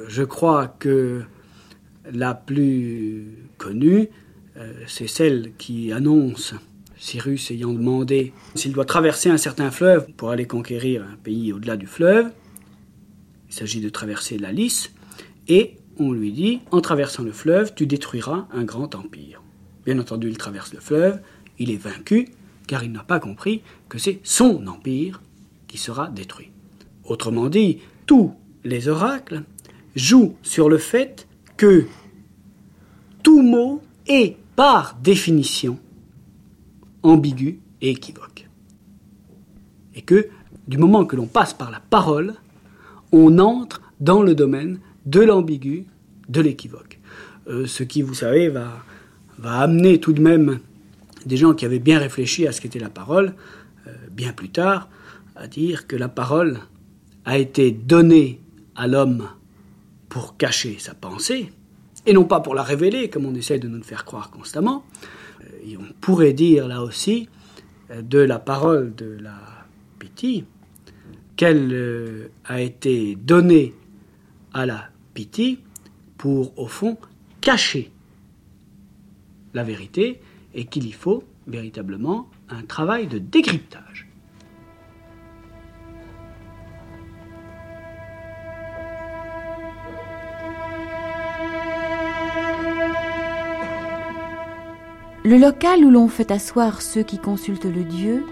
Je crois que la plus connue, c'est celle qui annonce Cyrus ayant demandé s'il doit traverser un certain fleuve pour aller conquérir un pays au-delà du fleuve. Il s'agit de traverser la Lys, et on lui dit en traversant le fleuve, tu détruiras un grand empire. Bien entendu, il traverse le fleuve, il est vaincu, car il n'a pas compris que c'est son empire qui sera détruit. Autrement dit, tous les oracles jouent sur le fait que tout mot est, par définition, ambigu et équivoque. Et que, du moment que l'on passe par la parole, on entre dans le domaine de l'ambigu, de l'équivoque. Euh, ce qui, vous savez, va, va amener tout de même des gens qui avaient bien réfléchi à ce qu'était la parole, euh, bien plus tard, à dire que la parole a été donnée à l'homme pour cacher sa pensée, et non pas pour la révéler, comme on essaie de nous le faire croire constamment, et on pourrait dire là aussi euh, de la parole de la Piti qu'elle euh, a été donnée à la Piti pour, au fond, cacher la vérité et qu'il y faut véritablement un travail de décryptage. Le local où l'on fait asseoir ceux qui consultent le Dieu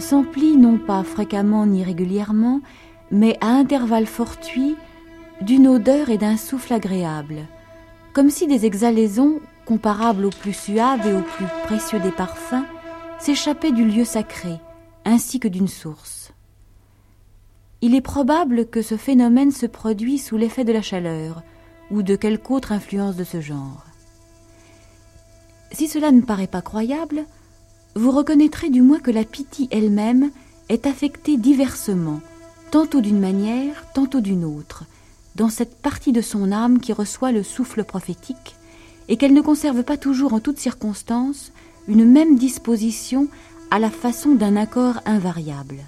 s'emplit non pas fréquemment ni régulièrement, mais à intervalles fortuits d'une odeur et d'un souffle agréable, comme si des exhalaisons, comparables aux plus suaves et aux plus précieux des parfums, s'échappaient du lieu sacré, ainsi que d'une source. il est probable que ce phénomène se produit sous l'effet de la chaleur ou de quelque autre influence de ce genre. Si cela ne paraît pas croyable, vous reconnaîtrez du moins que la pitié elle-même est affectée diversement, tantôt d'une manière, tantôt d'une autre, dans cette partie de son âme qui reçoit le souffle prophétique, et qu'elle ne conserve pas toujours en toutes circonstances une même disposition à la façon d'un accord invariable.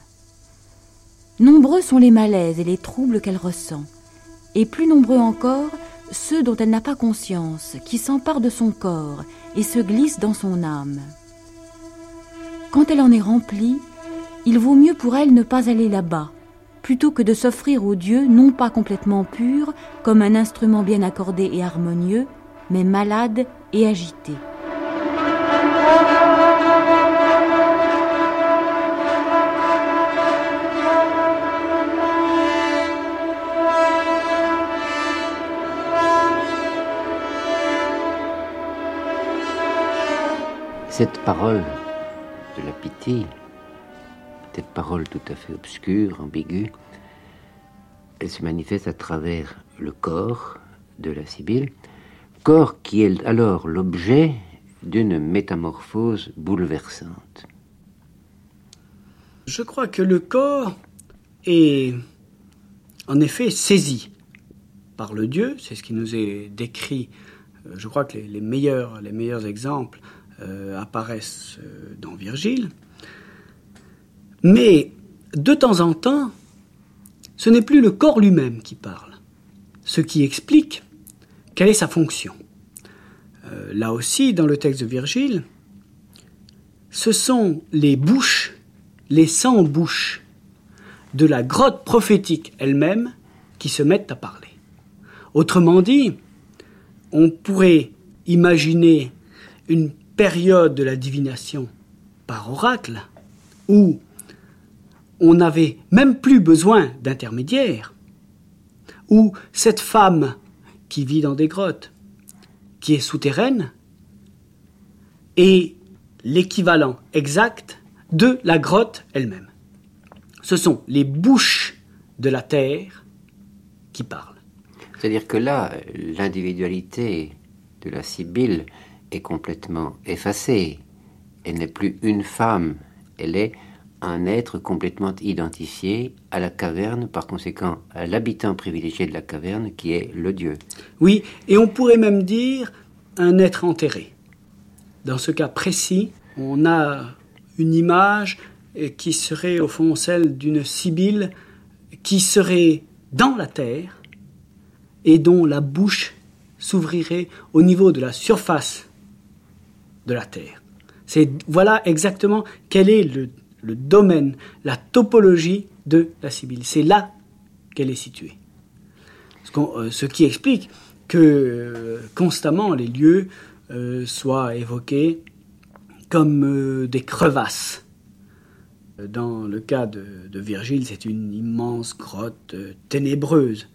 Nombreux sont les malaises et les troubles qu'elle ressent, et plus nombreux encore ceux dont elle n'a pas conscience, qui s'emparent de son corps et se glissent dans son âme. Quand elle en est remplie, il vaut mieux pour elle ne pas aller là-bas, plutôt que de s'offrir au Dieu non pas complètement pur, comme un instrument bien accordé et harmonieux, mais malade et agité. Cette parole de la pitié, cette parole tout à fait obscure, ambiguë, elle se manifeste à travers le corps de la Sibylle, corps qui est alors l'objet d'une métamorphose bouleversante. Je crois que le corps est en effet saisi par le Dieu, c'est ce qui nous est décrit. Euh, je crois que les, meilleurs, les meilleurs exemples apparaissent euh, dans Virgile. Mais de temps en temps, ce n'est plus le corps lui-même qui parle, ce qui explique quelle est sa fonction. Euh, là aussi, dans le texte de Virgile, ce sont les bouches, les cent bouches de la grotte prophétique elle-même qui se mettent à parler. Autrement dit, on pourrait imaginer une période de la divination par oracle, où on n'avait même plus besoin d'intermédiaires, où cette femme qui vit dans des grottes, qui est souterraine, est l'équivalent exact de la grotte elle-même. Ce sont les bouches de la terre qui parlent. C'est-à-dire que là, l'individualité de la Sibylle est complètement effacée. Elle n'est plus une femme, elle est un être complètement identifié à la caverne, par conséquent à l'habitant privilégié de la caverne qui est le Dieu. Oui, et on pourrait même dire un être enterré. Dans ce cas précis, on a une image qui serait au fond celle d'une sibylle qui serait dans la terre et dont la bouche s'ouvrirait au niveau de la surface de la Terre. C'est voilà exactement quel est le, domaine, la topologie de la Sibylle. C'est là qu'elle est située. Ce, euh, qui explique que euh, constamment les lieux euh, soient évoqués comme des crevasses. Dans le cas de, de Virgile, c'est une immense grotte ténébreuse.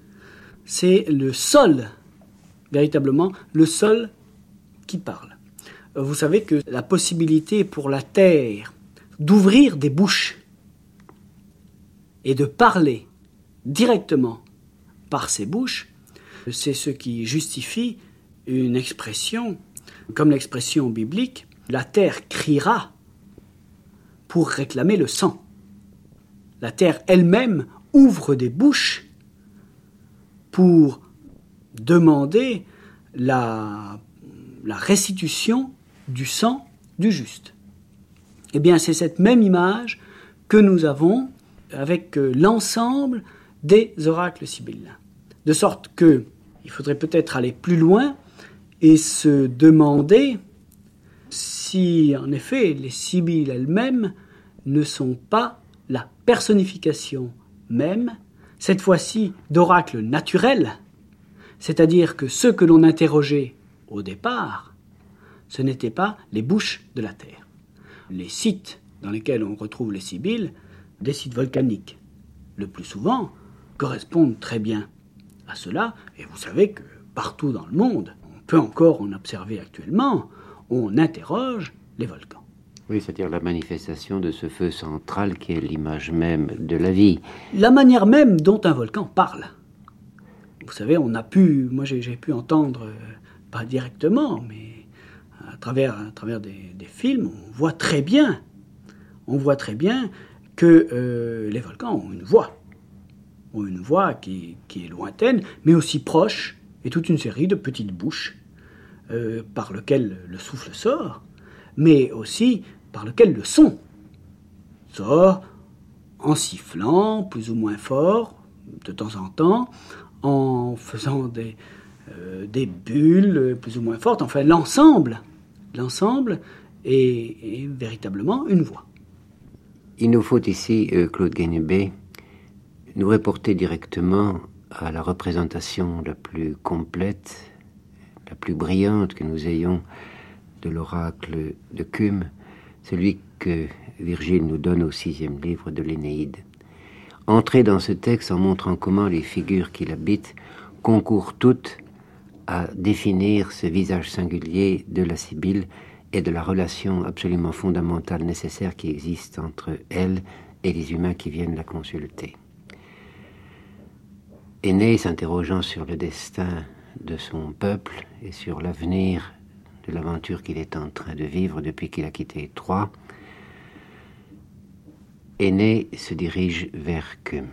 C'est le sol, véritablement, le sol qui parle vous savez que la possibilité pour la terre d'ouvrir des bouches et de parler directement par ses bouches, c'est ce qui justifie une expression, comme l'expression biblique, la terre criera pour réclamer le sang. La terre elle-même ouvre des bouches pour demander la, la restitution du sang du juste. Eh bien, c'est cette même image que nous avons avec euh, l'ensemble des oracles sibyllins. De sorte que il faudrait peut-être aller plus loin et se demander si en effet les sibylles elles-mêmes ne sont pas la personnification même, cette fois-ci d'oracles naturels, c'est-à-dire que ceux que l'on interrogeait au départ ce n'étaient pas les bouches de la terre. Les sites dans lesquels on retrouve les sibylles, des sites volcaniques, le plus souvent, correspondent très bien à cela, et vous savez que partout dans le monde, on peut encore en observer actuellement, on interroge les volcans. Oui, c'est-à-dire la manifestation de ce feu central qui est l'image même de la vie. La manière même dont un volcan parle. Vous savez, on a pu, moi j'ai pu entendre, euh, pas directement, mais à travers, à travers des, films, on voit très bien, on voit très bien que euh, les volcans ont une voix, ont une voix qui, qui, est lointaine, mais aussi proche, et toute une série de petites bouches euh, par lesquelles le souffle sort, mais aussi par lequel le son sort en sifflant plus ou moins fort de temps en temps, en faisant des, euh, des bulles plus ou moins fortes, enfin l'ensemble, l'ensemble est, véritablement une voix. Il nous faut ici, euh, Claude Gagnebé, nous reporter directement à la représentation la plus complète, la plus brillante que nous ayons de l'oracle de Cume, celui que Virgile nous donne au sixième livre de l'Énéide. Entrer dans ce texte en montrant comment les figures qui l'habitent concourent toutes à définir ce visage singulier de la Sibylle et de la relation absolument fondamentale nécessaire qui existe entre elle et les humains qui viennent la consulter. Aîné s'interrogeant sur le destin de son peuple et sur l'avenir de l'aventure qu'il est en train de vivre depuis qu'il a quitté Troie, Aîné se dirige vers Cum.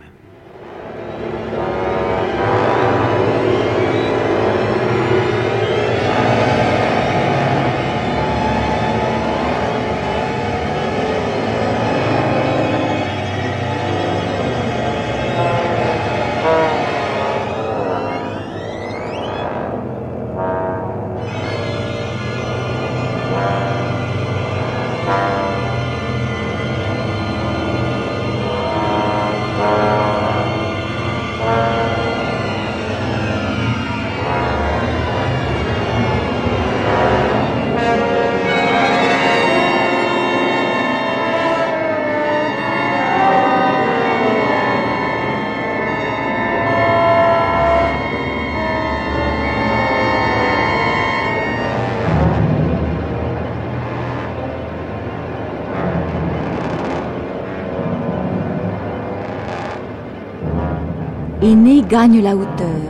Gagne la hauteur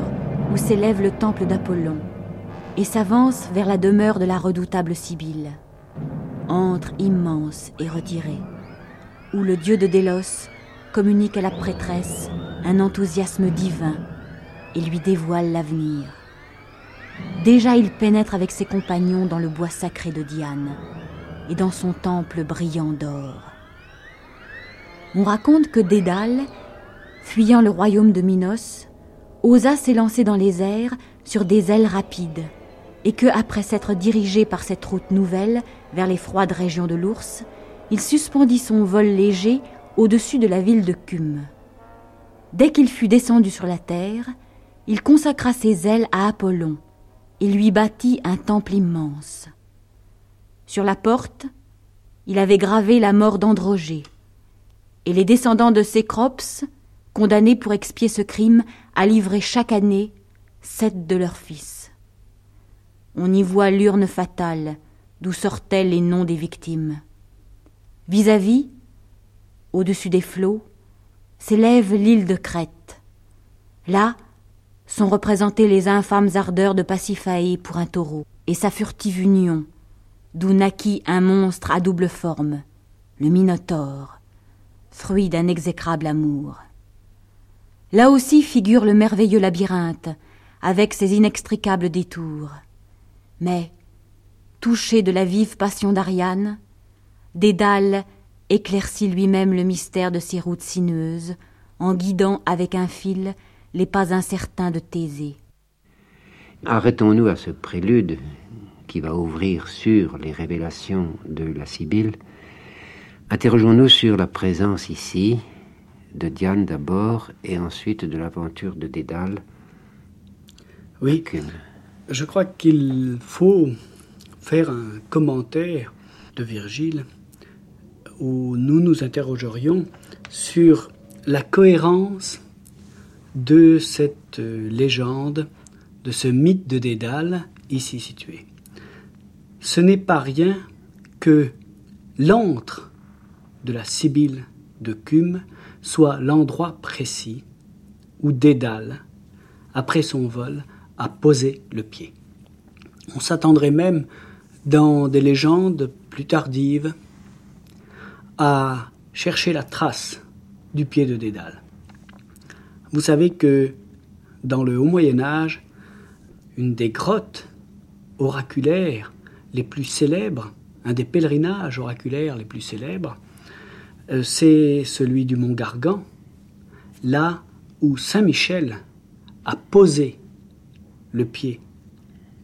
où s'élève le temple d'Apollon et s'avance vers la demeure de la redoutable Sibylle, entre immense et retiré, où le dieu de Délos communique à la prêtresse un enthousiasme divin et lui dévoile l'avenir. Déjà il pénètre avec ses compagnons dans le bois sacré de Diane et dans son temple brillant d'or. On raconte que Dédale fuyant le royaume de Minos, osa s'élancer dans les airs sur des ailes rapides, et que, après s'être dirigé par cette route nouvelle vers les froides régions de l'ours, il suspendit son vol léger au-dessus de la ville de Cume. Dès qu'il fut descendu sur la terre, il consacra ses ailes à Apollon et lui bâtit un temple immense. Sur la porte, il avait gravé la mort d'Androgée, et les descendants de Cécrops condamnés pour expier ce crime à livrer chaque année sept de leurs fils. On y voit l'urne fatale d'où sortaient les noms des victimes. Vis-à-vis, au-dessus des flots, s'élève l'île de Crète. Là sont représentées les infâmes ardeurs de Pasiphae pour un taureau et sa furtive union, d'où naquit un monstre à double forme, le Minotaure, fruit d'un exécrable amour. Là aussi figure le merveilleux labyrinthe, avec ses inextricables détours. Mais, touché de la vive passion d'Ariane, Dédale éclaircit lui-même le mystère de ces routes sinueuses, en guidant avec un fil les pas incertains de Thésée. Arrêtons-nous à ce prélude qui va ouvrir sur les révélations de la Sibylle. Interrogeons-nous sur la présence ici de Diane d'abord et ensuite de l'aventure de Dédale. Oui, je crois qu'il faut faire un commentaire de Virgile où nous nous interrogerions sur la cohérence de cette légende, de ce mythe de Dédale ici situé. Ce n'est pas rien que l'antre de la Sibylle de Cume soit l'endroit précis où Dédale, après son vol, a posé le pied. On s'attendrait même, dans des légendes plus tardives, à chercher la trace du pied de Dédale. Vous savez que dans le Haut Moyen Âge, une des grottes oraculaires les plus célèbres, un des pèlerinages oraculaires les plus célèbres, c'est celui du mont Gargan, là où Saint Michel a posé le pied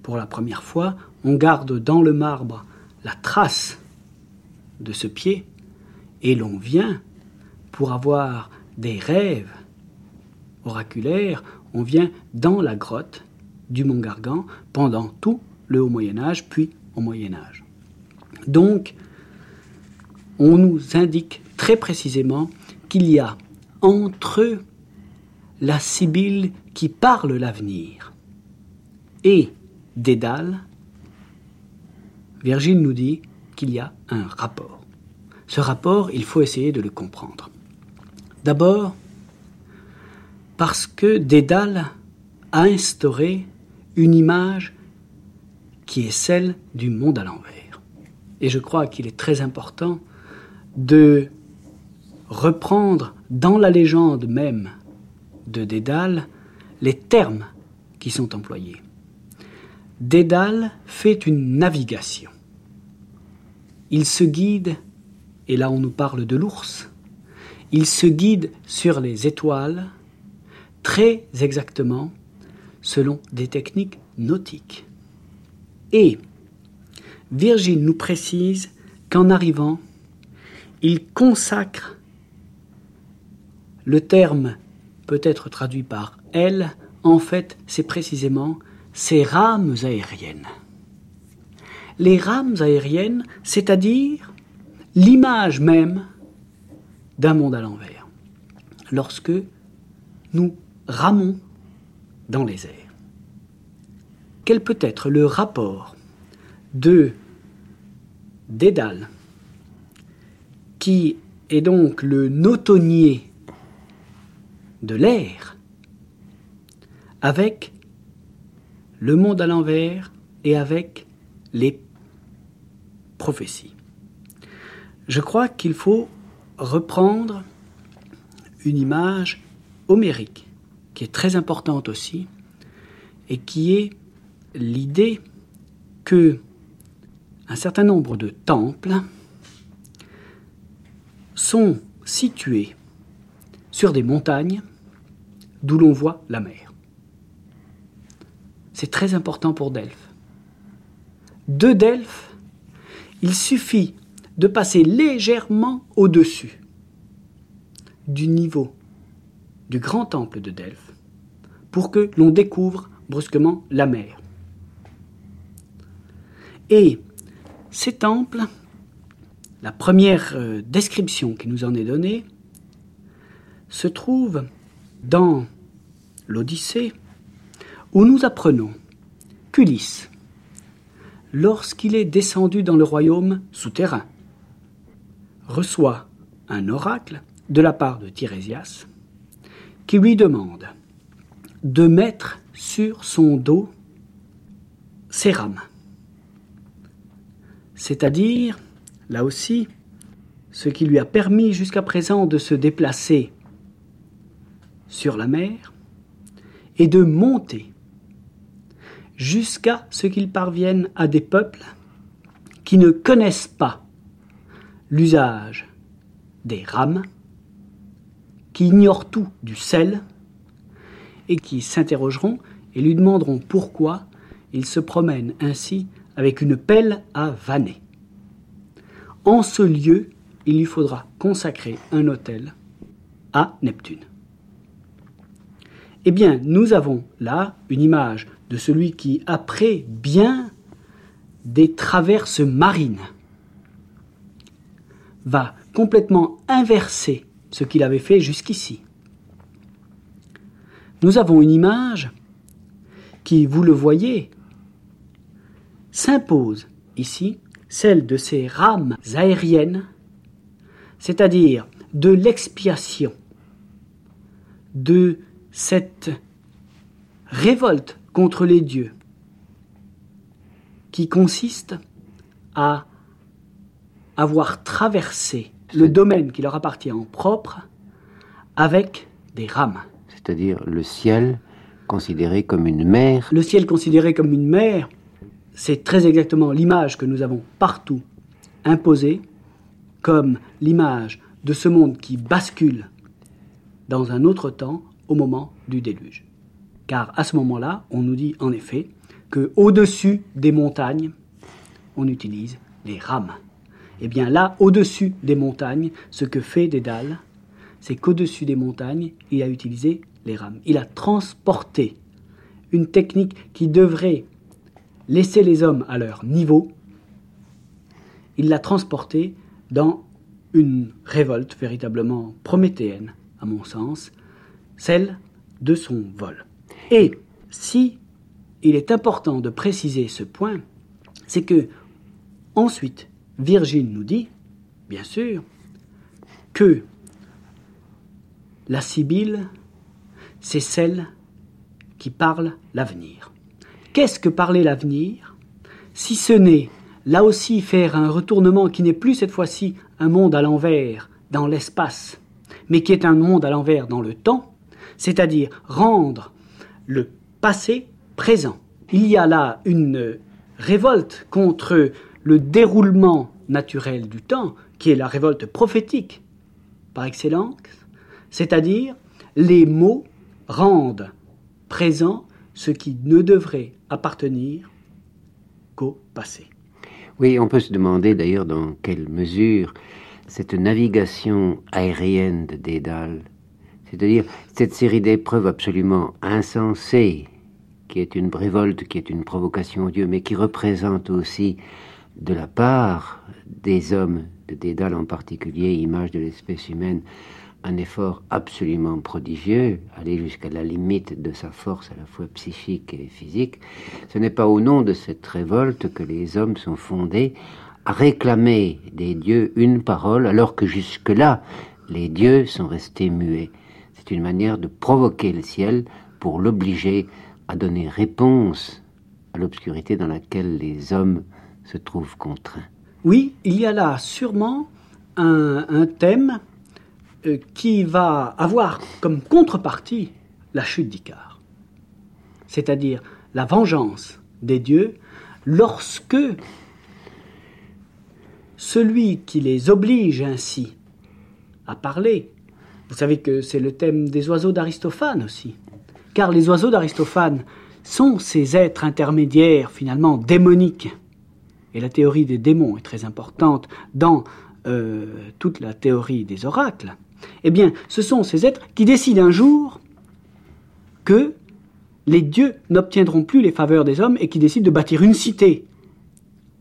pour la première fois. On garde dans le marbre la trace de ce pied et l'on vient pour avoir des rêves oraculaires, on vient dans la grotte du mont Gargan pendant tout le Haut Moyen Âge, puis au Moyen Âge. Donc, on nous indique très précisément qu'il y a entre la Sibylle qui parle l'avenir et Dédale, Virgile nous dit qu'il y a un rapport. Ce rapport, il faut essayer de le comprendre. D'abord, parce que Dédale a instauré une image qui est celle du monde à l'envers. Et je crois qu'il est très important de reprendre dans la légende même de Dédale les termes qui sont employés. Dédale fait une navigation. Il se guide, et là on nous parle de l'ours, il se guide sur les étoiles très exactement selon des techniques nautiques. Et Virgile nous précise qu'en arrivant, il consacre le terme peut être traduit par elle, en fait, c'est précisément ces rames aériennes. Les rames aériennes, c'est-à-dire l'image même d'un monde à l'envers. Lorsque nous ramons dans les airs. Quel peut être le rapport de Dédale, qui est donc le notonnier de l'air, avec le monde à l'envers et avec les prophéties. Je crois qu'il faut reprendre une image homérique qui est très importante aussi et qui est l'idée que un certain nombre de temples sont situés sur des montagnes d'où l'on voit la mer. C'est très important pour Delphes. De Delphes, il suffit de passer légèrement au-dessus du niveau du grand temple de Delphes pour que l'on découvre brusquement la mer. Et ces temples, la première euh, description qui nous en est donnée, se trouve dans l'Odyssée, où nous apprenons qu'Ulysse, lorsqu'il est descendu dans le royaume souterrain, reçoit un oracle de la part de Tirésias qui lui demande de mettre sur son dos ses rames. C'est-à-dire, là aussi, ce qui lui a permis jusqu'à présent de se déplacer sur la mer et de monter jusqu'à ce qu'il parvienne à des peuples qui ne connaissent pas l'usage des rames, qui ignorent tout du sel et qui s'interrogeront et lui demanderont pourquoi il se promène ainsi avec une pelle à vanner. En ce lieu, il lui faudra consacrer un autel à Neptune. Eh bien, nous avons là une image de celui qui, après bien des traverses marines, va complètement inverser ce qu'il avait fait jusqu'ici. Nous avons une image qui, vous le voyez, s'impose ici celle de ces rames aériennes, c'est-à-dire de l'expiation, de cette révolte contre les dieux, qui consiste à avoir traversé le domaine qui leur appartient en propre avec des rames. C'est-à-dire le ciel considéré comme une mer. Le ciel considéré comme une mer, c'est très exactement l'image que nous avons partout imposée comme l'image de ce monde qui bascule dans un autre temps au moment du déluge. Car à ce moment-là, on nous dit en effet que au-dessus des montagnes, on utilise les rames. Et eh bien là, au-dessus des montagnes, ce que fait Dédale, c'est qu'au-dessus des montagnes, il a utilisé les rames. Il a transporté une technique qui devrait laisser les hommes à leur niveau. Il l'a transportée dans une révolte véritablement prométhéenne, à mon sens, celle de son vol. Et si il est important de préciser ce point, c'est que ensuite Virgile nous dit, bien sûr, que la Sibylle, c'est celle qui parle l'avenir. Qu'est-ce que parler l'avenir? Si ce n'est, là aussi, faire un retournement qui n'est plus cette fois-ci un monde à l'envers dans l'espace, mais qui est un monde à l'envers dans le temps, c'est-à-dire rendre le passé présent. Il y a là une révolte contre le déroulement naturel du temps, qui est la révolte prophétique par excellence, c'est-à-dire les mots rendent présent ce qui ne devrait appartenir qu'au passé. Oui, on peut se demander d'ailleurs dans quelle mesure cette navigation aérienne de Dédale, c'est-à-dire cette série d'épreuves absolument insensées, qui est une révolte, qui est une provocation au Dieu, mais qui représente aussi de la part des hommes, de Dédale en particulier, image de l'espèce humaine, un effort absolument prodigieux, aller jusqu'à la limite de sa force à la fois psychique et physique, ce n'est pas au nom de cette révolte que les hommes sont fondés à réclamer des dieux une parole, alors que jusque-là, les dieux sont restés muets. Une manière de provoquer le ciel pour l'obliger à donner réponse à l'obscurité dans laquelle les hommes se trouvent contraints. Oui, il y a là sûrement un, un thème euh, qui va avoir comme contrepartie la chute d'Icare, c'est-à-dire la vengeance des dieux lorsque celui qui les oblige ainsi à parler, vous savez que c'est le thème des oiseaux d'Aristophane aussi, car les oiseaux d'Aristophane sont ces êtres intermédiaires finalement démoniques. Et la théorie des démons est très importante dans euh, toute la théorie des oracles. Eh bien, ce sont ces êtres qui décident un jour que les dieux n'obtiendront plus les faveurs des hommes et qui décident de bâtir une cité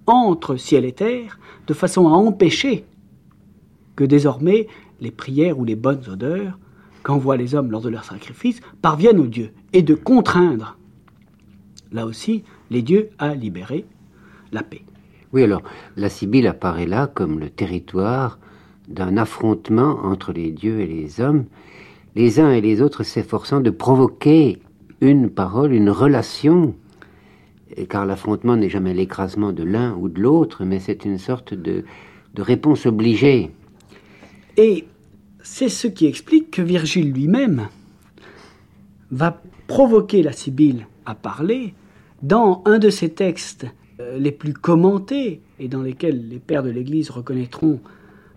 entre ciel et terre, de façon à empêcher que désormais les prières ou les bonnes odeurs qu'envoient les hommes lors de leur sacrifice parviennent aux dieux, et de contraindre, là aussi, les dieux à libérer la paix. Oui, alors, la Sibylle apparaît là comme le territoire d'un affrontement entre les dieux et les hommes, les uns et les autres s'efforçant de provoquer une parole, une relation, car l'affrontement n'est jamais l'écrasement de l'un ou de l'autre, mais c'est une sorte de, de réponse obligée. Et c'est ce qui explique que Virgile lui-même va provoquer la Sibylle à parler dans un de ses textes euh, les plus commentés et dans lesquels les pères de l'Église reconnaîtront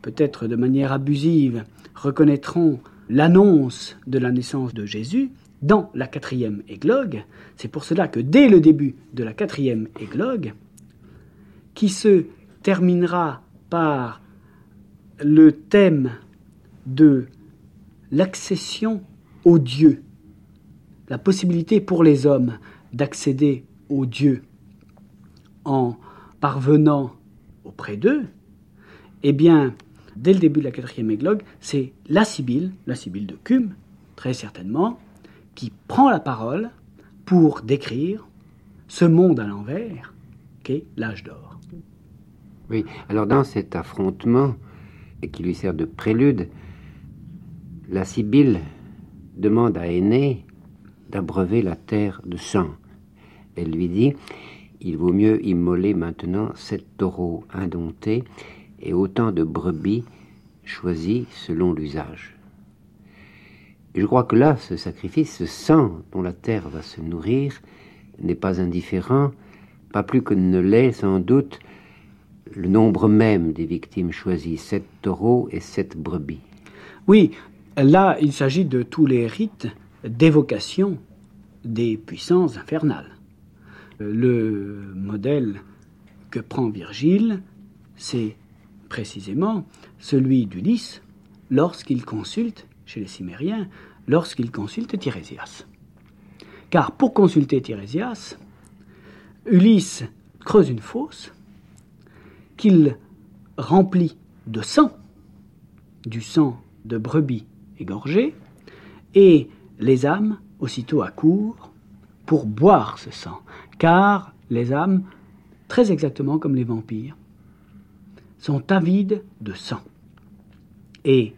peut-être de manière abusive, reconnaîtront l'annonce de la naissance de Jésus dans la quatrième églogue. C'est pour cela que dès le début de la quatrième églogue, qui se terminera par le thème de l'accession au Dieu, la possibilité pour les hommes d'accéder au Dieu en parvenant auprès d'eux, eh bien, dès le début de la quatrième églogue, c'est la Sibylle, la Sibylle de Cume, très certainement, qui prend la parole pour décrire ce monde à l'envers qu'est l'âge d'or. Oui, alors dans cet affrontement, et qui lui sert de prélude, la Sibylle demande à Aîné d'abreuver la terre de sang. Elle lui dit Il vaut mieux immoler maintenant sept taureaux indomptés et autant de brebis choisis selon l'usage. je crois que là, ce sacrifice, ce sang dont la terre va se nourrir, n'est pas indifférent, pas plus que ne l'est sans doute le nombre même des victimes choisies, sept taureaux et sept brebis. Oui, là, il s'agit de tous les rites d'évocation des puissances infernales. Le modèle que prend Virgile, c'est précisément celui d'Ulysse lorsqu'il consulte, chez les Cimériens, lorsqu'il consulte Tirésias. Car pour consulter Tirésias, Ulysse creuse une fosse qu'il remplit de sang, du sang de brebis égorgées, et les âmes aussitôt accourent pour boire ce sang, car les âmes, très exactement comme les vampires, sont avides de sang. Et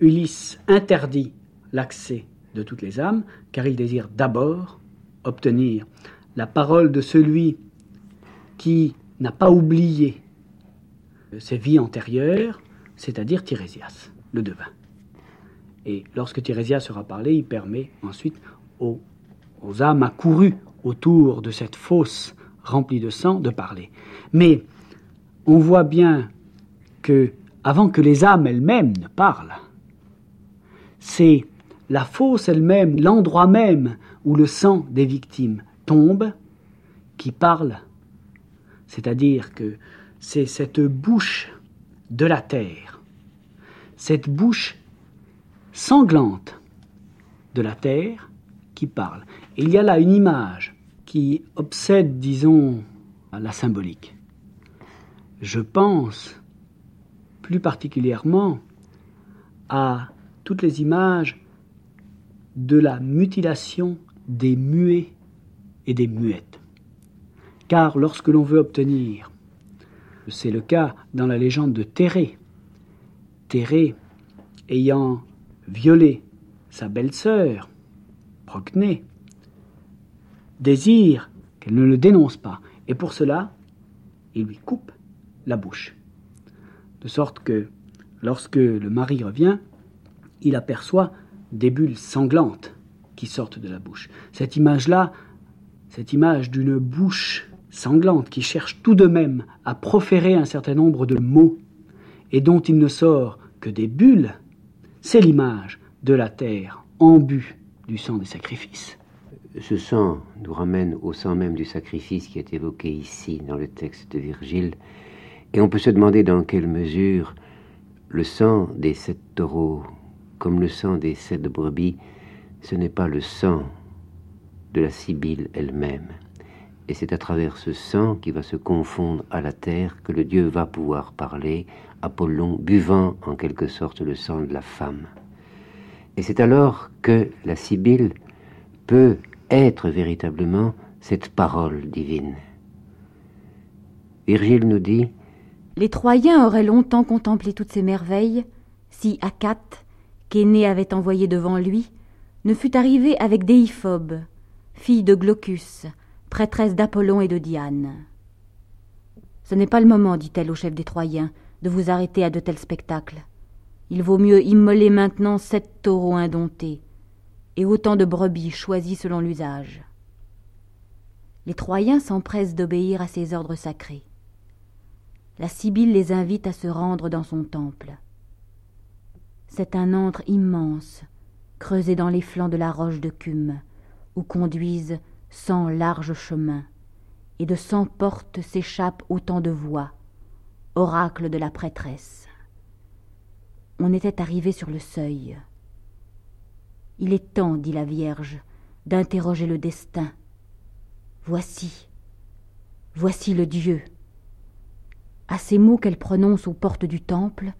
Ulysse interdit l'accès de toutes les âmes, car il désire d'abord obtenir la parole de celui qui n'a pas oublié ses vies antérieures, c'est-à-dire Tirésias, le devin. Et lorsque Tirésias sera parlé, il permet ensuite aux, aux âmes accourues autour de cette fosse remplie de sang de parler. Mais on voit bien que, avant que les âmes elles-mêmes ne parlent, c'est la fosse elle-même, l'endroit même où le sang des victimes tombe, qui parle. C'est-à-dire que c'est cette bouche de la terre, cette bouche sanglante de la terre qui parle. il y a là une image qui obsède, disons, la symbolique. Je pense plus particulièrement à toutes les images de la mutilation des muets et des muettes. Car lorsque l'on veut obtenir, c'est le cas dans la légende de Thérée, Thérée ayant violé sa belle-sœur, Procnée, désire qu'elle ne le dénonce pas, et pour cela, il lui coupe la bouche. De sorte que lorsque le mari revient, il aperçoit des bulles sanglantes qui sortent de la bouche. Cette image-là, cette image d'une bouche sanglante qui cherche tout de même à proférer un certain nombre de mots et dont il ne sort que des bulles, c'est l'image de la terre embue du sang des sacrifices. Ce sang nous ramène au sang même du sacrifice qui est évoqué ici dans le texte de Virgile, et on peut se demander dans quelle mesure le sang des sept taureaux, comme le sang des sept brebis, ce n'est pas le sang de la Sibylle elle-même. Et c'est à travers ce sang qui va se confondre à la terre que le Dieu va pouvoir parler, Apollon buvant en quelque sorte le sang de la femme. Et c'est alors que la Sibylle peut être véritablement cette parole divine. Virgile nous dit les Troyens auraient longtemps contemplé toutes ces merveilles si Acate, qu'Aîné avait envoyé devant lui, ne fût arrivé avec Déiphobe, fille de Glaucus, prêtresse d'Apollon et de Diane. Ce n'est pas le moment, dit-elle au chef des Troyens, de vous arrêter à de tels spectacles. Il vaut mieux immoler maintenant sept taureaux indomptés et autant de brebis choisis selon l'usage. Les Troyens s'empressent d'obéir à ces ordres sacrés la Sibylle les invite à se rendre dans son temple. C'est un antre immense, creusé dans les flancs de la roche de Cume, où conduisent cent larges chemins, et de cent portes s'échappent autant de voix, oracle de la prêtresse. On était arrivé sur le seuil. Il est temps, dit la Vierge, d'interroger le destin. Voici, voici le Dieu. À ces mots qu'elle prononce aux portes du temple,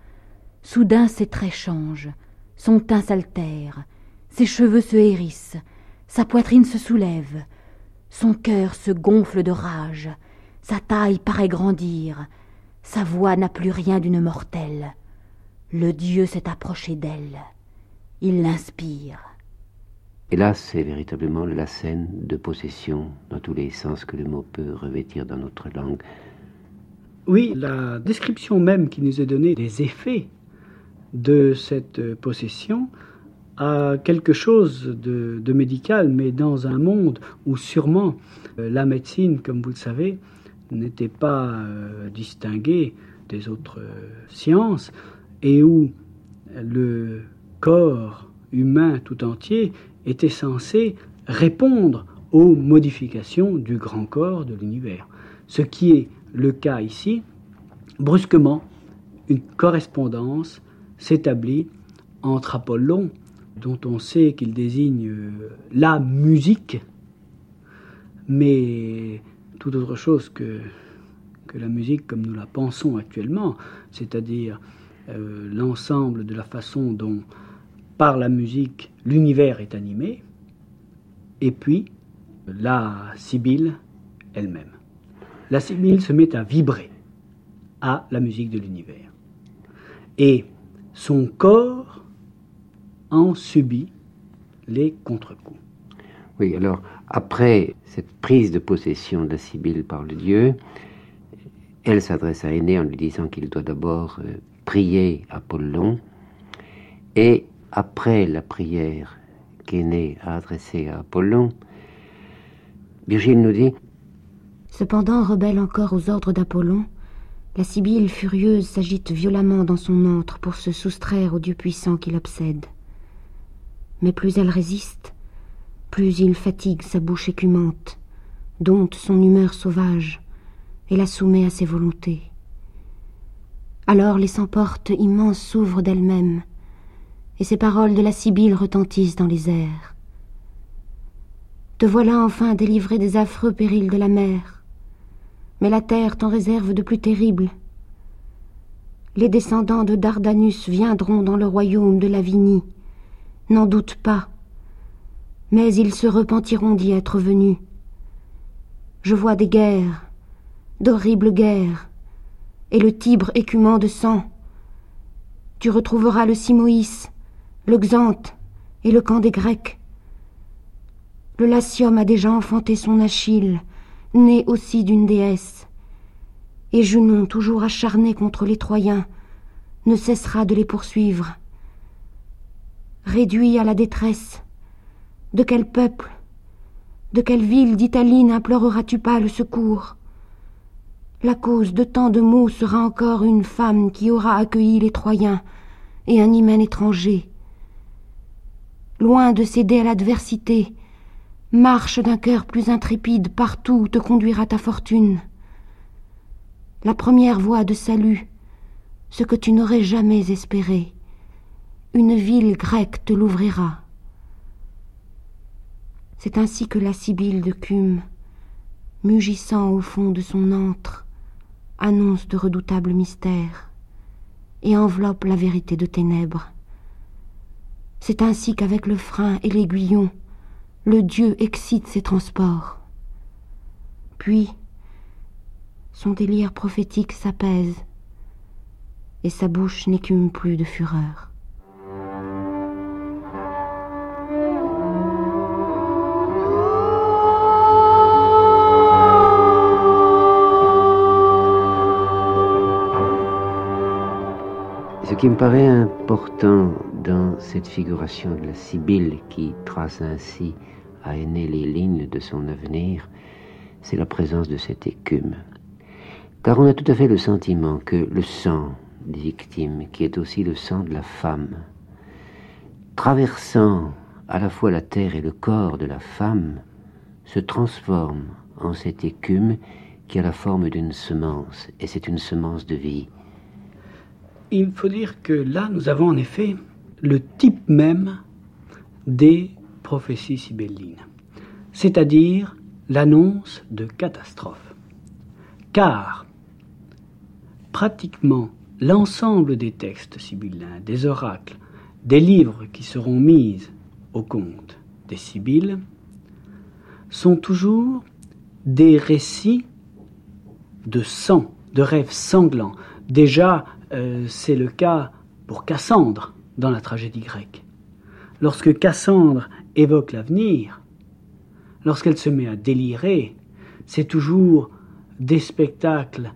soudain ses traits changent, son teint s'altère, ses cheveux se hérissent, sa poitrine se soulève, son cœur se gonfle de rage, sa taille paraît grandir, Sa voix n'a plus rien d'une mortelle. Le Dieu s'est approché d'elle. Il l'inspire. Et là, c'est véritablement la scène de possession dans tous les sens que le mot peut revêtir dans notre langue. Oui, la description même qui nous est donnée des effets de cette possession a quelque chose de, médical, mais dans un monde où sûrement euh, la médecine, comme vous le savez, n'était pas euh, distinguée des autres euh, sciences, et où le corps humain tout entier était censé répondre aux modifications du grand corps de l'univers. Ce qui est le cas ici, brusquement, une correspondance s'établit entre Apollon, dont on sait qu'il désigne euh, la musique, mais tout autre chose que, la musique comme nous la pensons actuellement, c'est-à-dire euh, l'ensemble de la façon dont, par la musique, l'univers est animé, et puis la Sibylle elle-même. La Sibylle se met à vibrer à la musique de l'univers. Et son corps en subit les contre-coups. Oui, alors après cette prise de possession de la Sibylle par le Dieu, elle s'adresse à Aîné en lui disant qu'il doit d'abord euh, prier Apollon, et après la prière qu'Aîné a adressée à Apollon, Virgile nous dit Cependant, rebelle encore aux ordres d'Apollon, la Sibylle furieuse s'agite violemment dans son antre pour se soustraire au Dieu puissant qui l'obsède. Mais plus elle résiste, plus il fatigue sa bouche écumante, dompte son humeur sauvage et la soumet à ses volontés. Alors les cent-portes immenses s'ouvrent d'elles-mêmes, et ces paroles de la Sibylle retentissent dans les airs. Te voilà enfin délivré des affreux périls de la mer, mais la terre t'en réserve de plus terribles. Les descendants de Dardanus viendront dans le royaume de Lavinie, n'en doute pas, mais ils se repentiront d'y être venus. Je vois des guerres, d'horribles guerres, et le Tibre écumant de sang. Tu retrouveras le Simoïs, le Xanthe et le camp des Grecs. Le Latium a déjà enfanté son Achille, né aussi d'une déesse. Et Junon, toujours acharné contre les Troyens, ne cessera de les poursuivre. Réduit à la détresse, de quel peuple, de quelle ville d'Italie n'imploreras-tu pas le secours? La cause de tant de maux sera encore une femme qui aura accueilli les Troyens et un hymen étranger. Loin de céder à l'adversité, marche d'un cœur plus intrépide partout où te conduira ta fortune. La première voie de salut, ce que tu n'aurais jamais espéré, une ville grecque te l'ouvrira. C'est ainsi que la Sibylle de Cume, mugissant au fond de son antre, annonce de redoutables mystères et enveloppe la vérité de ténèbres. C'est ainsi qu'avec le frein et l'aiguillon, le Dieu excite ses transports. Puis, son délire prophétique s'apaise et sa bouche n'écume plus de fureur. Qui me paraît important dans cette figuration de la Sibylle qui trace ainsi à Aîné les lignes de son avenir, c'est la présence de cette écume. Car on a tout à fait le sentiment que le sang des victimes, qui est aussi le sang de la femme, traversant à la fois la terre et le corps de la femme, se transforme en cette écume qui a la forme d'une semence, et c'est une semence de vie. Il faut dire que là, nous avons en effet le type même des prophéties sibellines, c'est-à-dire l'annonce de catastrophes. Car pratiquement l'ensemble des textes sibyllins, des oracles, des livres qui seront mis au compte des Sibylles, sont toujours des récits de sang, de rêves sanglants. Déjà, euh, c'est le cas pour Cassandre dans la tragédie grecque. Lorsque Cassandre évoque l'avenir, lorsqu'elle se met à délirer, c'est toujours des spectacles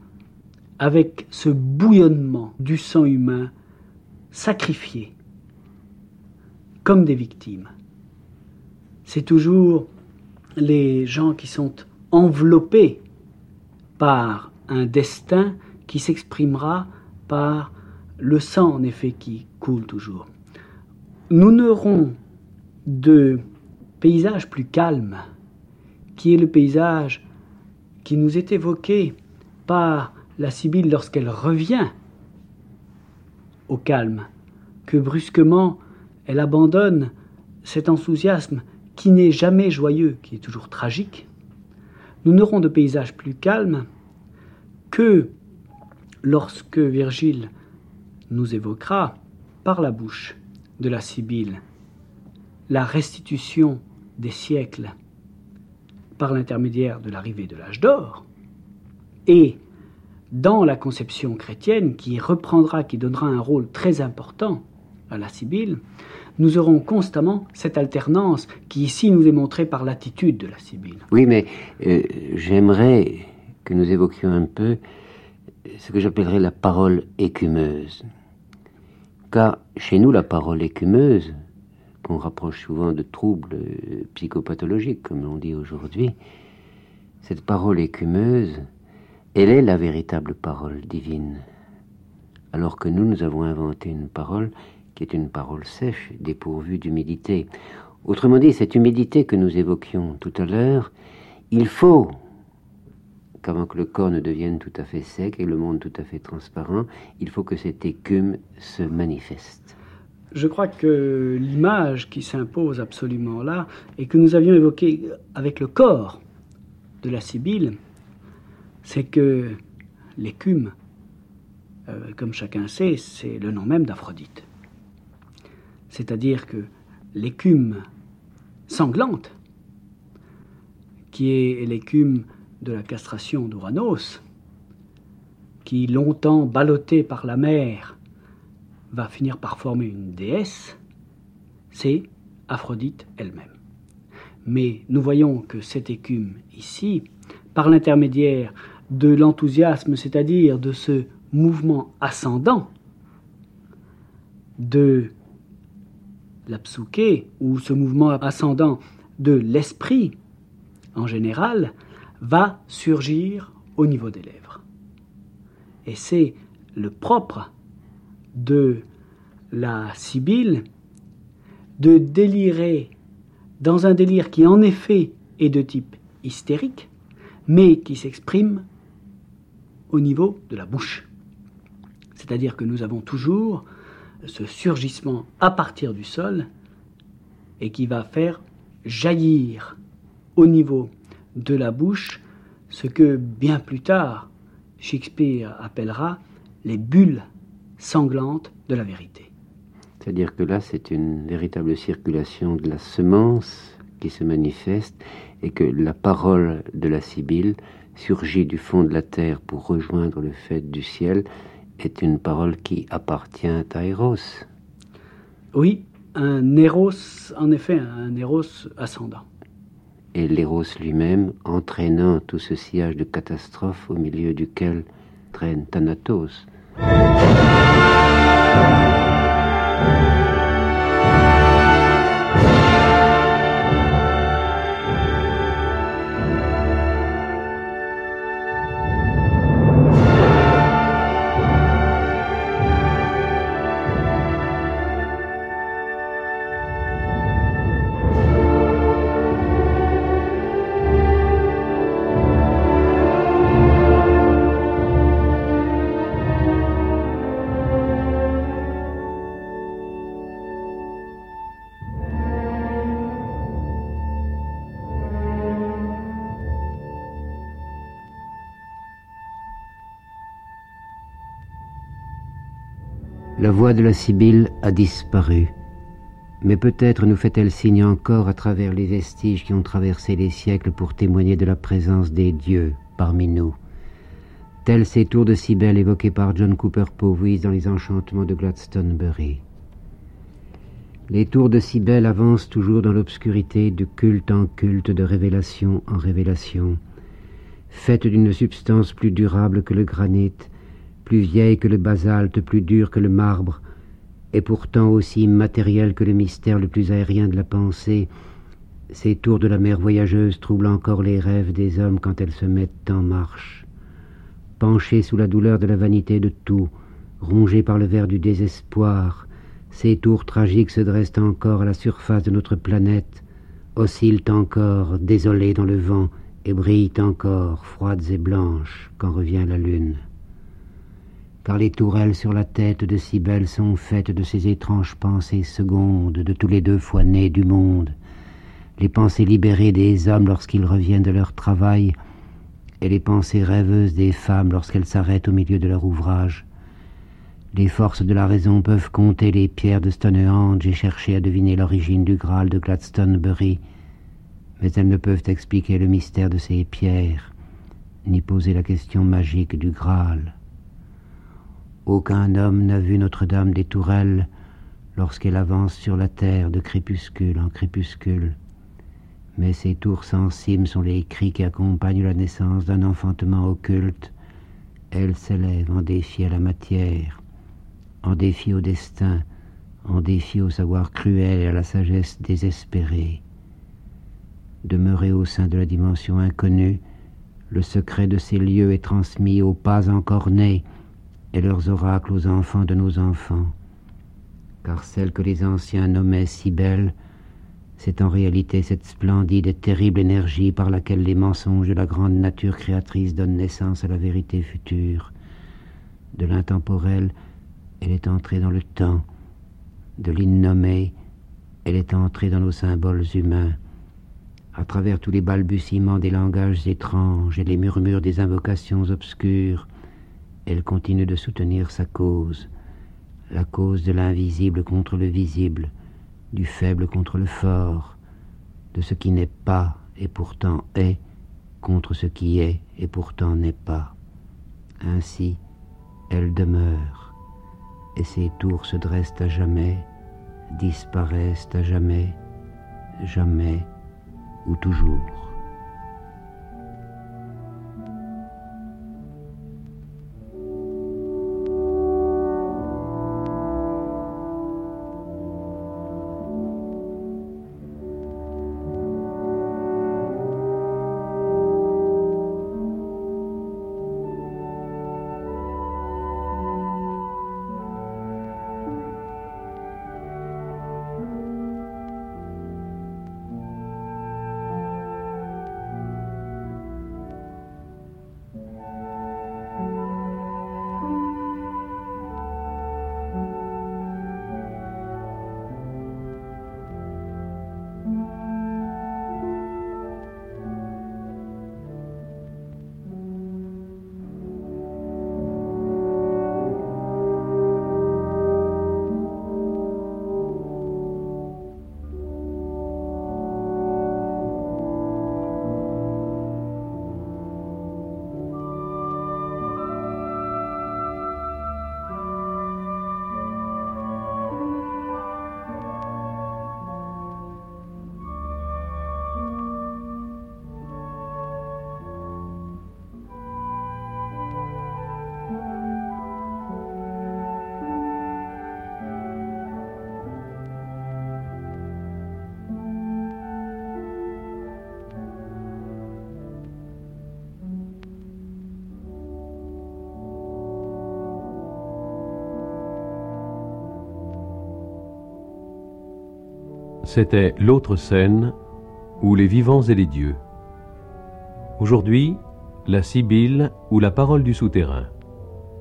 avec ce bouillonnement du sang humain sacrifié comme des victimes. C'est toujours les gens qui sont enveloppés par un destin qui s'exprimera le sang en effet qui coule toujours. Nous n'aurons de paysage plus calme, qui est le paysage qui nous est évoqué par la Sibylle lorsqu'elle revient au calme, que brusquement elle abandonne cet enthousiasme qui n'est jamais joyeux, qui est toujours tragique. Nous n'aurons de paysage plus calme que lorsque Virgile nous évoquera par la bouche de la Sibylle la restitution des siècles par l'intermédiaire de l'arrivée de l'âge d'or, et dans la conception chrétienne qui reprendra, qui donnera un rôle très important à la Sibylle, nous aurons constamment cette alternance qui ici nous est montrée par l'attitude de la Sibylle. Oui, mais euh, j'aimerais que nous évoquions un peu ce que j'appellerais la parole écumeuse. Car chez nous, la parole écumeuse, qu'on rapproche souvent de troubles psychopathologiques, comme on dit aujourd'hui, cette parole écumeuse, elle est la véritable parole divine. Alors que nous, nous avons inventé une parole qui est une parole sèche, dépourvue d'humidité. Autrement dit, cette humidité que nous évoquions tout à l'heure, il faut qu'avant que le corps ne devienne tout à fait sec et le monde tout à fait transparent, il faut que cette écume se manifeste. Je crois que l'image qui s'impose absolument là, et que nous avions évoquée avec le corps de la Sibylle, c'est que l'écume, euh, comme chacun sait, c'est le nom même d'Aphrodite. C'est-à-dire que l'écume sanglante, qui est l'écume de la castration d'Uranos, qui longtemps ballottée par la mer va finir par former une déesse, c'est Aphrodite elle-même. Mais nous voyons que cette écume ici, par l'intermédiaire de l'enthousiasme, c'est-à-dire de ce mouvement ascendant, de la psouké, ou ce mouvement ascendant de l'esprit en général, va surgir au niveau des lèvres. Et c'est le propre de la Sibylle de délirer dans un délire qui en effet est de type hystérique, mais qui s'exprime au niveau de la bouche. C'est-à-dire que nous avons toujours ce surgissement à partir du sol et qui va faire jaillir au niveau de la bouche ce que bien plus tard Shakespeare appellera les bulles sanglantes de la vérité. C'est-à-dire que là, c'est une véritable circulation de la semence qui se manifeste et que la parole de la Sibylle surgit du fond de la terre pour rejoindre le fait du ciel est une parole qui appartient à Eros. Oui, un Eros, en effet, un Eros ascendant. Et l'Eros lui-même entraînant tout ce sillage de catastrophes au milieu duquel traîne Thanatos. De la Sibylle a disparu, mais peut-être nous fait-elle signe encore à travers les vestiges qui ont traversé les siècles pour témoigner de la présence des dieux parmi nous. telles ces tours de Cybèle évoquées par John Cooper Powys dans les enchantements de Gladstonebury. Les tours de Cybèle avancent toujours dans l'obscurité, de culte en culte, de révélation en révélation, faites d'une substance plus durable que le granit, plus vieille que le basalte, plus dure que le marbre, et pourtant aussi immatérielle que le mystère le plus aérien de la pensée, ces tours de la mer voyageuse troublent encore les rêves des hommes quand elles se mettent en marche. Penchés sous la douleur de la vanité de tout, rongés par le ver du désespoir, ces tours tragiques se dressent encore à la surface de notre planète, oscillent encore, désolés dans le vent, et brillent encore, froides et blanches, quand revient la lune. Car les tourelles sur la tête de Cybèle sont faites de ces étranges pensées secondes, de tous les deux fois nés du monde, les pensées libérées des hommes lorsqu'ils reviennent de leur travail, et les pensées rêveuses des femmes lorsqu'elles s'arrêtent au milieu de leur ouvrage. Les forces de la raison peuvent compter les pierres de Stonehenge et chercher à deviner l'origine du Graal de Gladstonebury, mais elles ne peuvent expliquer le mystère de ces pierres, ni poser la question magique du Graal. Aucun homme n'a vu Notre-Dame des Tourelles lorsqu'elle avance sur la terre de crépuscule en crépuscule mais ces tours sensibles sont les cris qui accompagnent la naissance d'un enfantement occulte. Elle s'élève en défi à la matière, en défi au destin, en défi au savoir cruel et à la sagesse désespérée. Demeurée au sein de la dimension inconnue, le secret de ces lieux est transmis aux pas encore nés et leurs oracles aux enfants de nos enfants. Car celle que les anciens nommaient si belle, c'est en réalité cette splendide et terrible énergie par laquelle les mensonges de la grande nature créatrice donnent naissance à la vérité future. De l'intemporel, elle est entrée dans le temps. De l'innommé, elle est entrée dans nos symboles humains. À travers tous les balbutiements des langages étranges et les murmures des invocations obscures, elle continue de soutenir sa cause, la cause de l'invisible contre le visible, du faible contre le fort, de ce qui n'est pas et pourtant est, contre ce qui est et pourtant n'est pas. Ainsi, elle demeure, et ses tours se dressent à jamais, disparaissent à jamais, jamais ou toujours. C'était l'autre scène où les vivants et les dieux. Aujourd'hui, la Sibylle ou la parole du souterrain.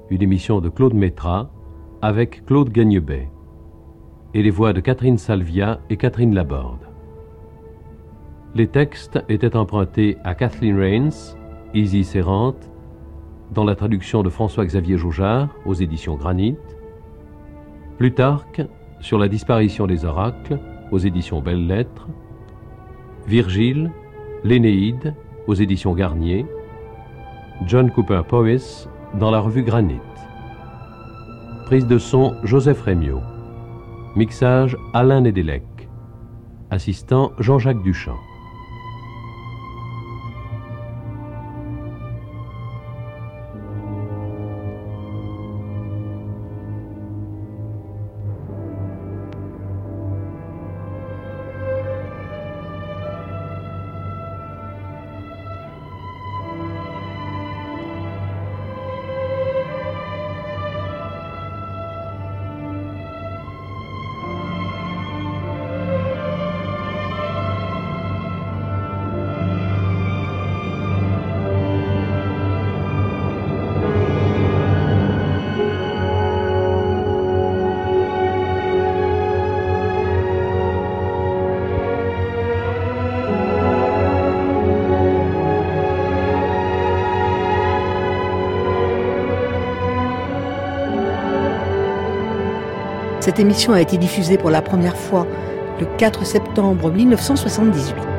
Une émission de Claude Métra avec Claude Gagnebet et les voix de Catherine Salvia et Catherine Laborde. Les textes étaient empruntés à Kathleen Rains, Easy Serrante, dans la traduction de François-Xavier Joujard aux éditions Granit, Plutarque sur la disparition des oracles aux éditions Belles Lettres, Virgile, l'Énéide aux éditions Garnier, John Cooper Powys dans la revue Granit. Prise de son Joseph Rémiot. Mixage Alain Nedelec. Assistant Jean-Jacques Duchamp. Cette émission a été diffusée pour la première fois le 4 septembre 1978.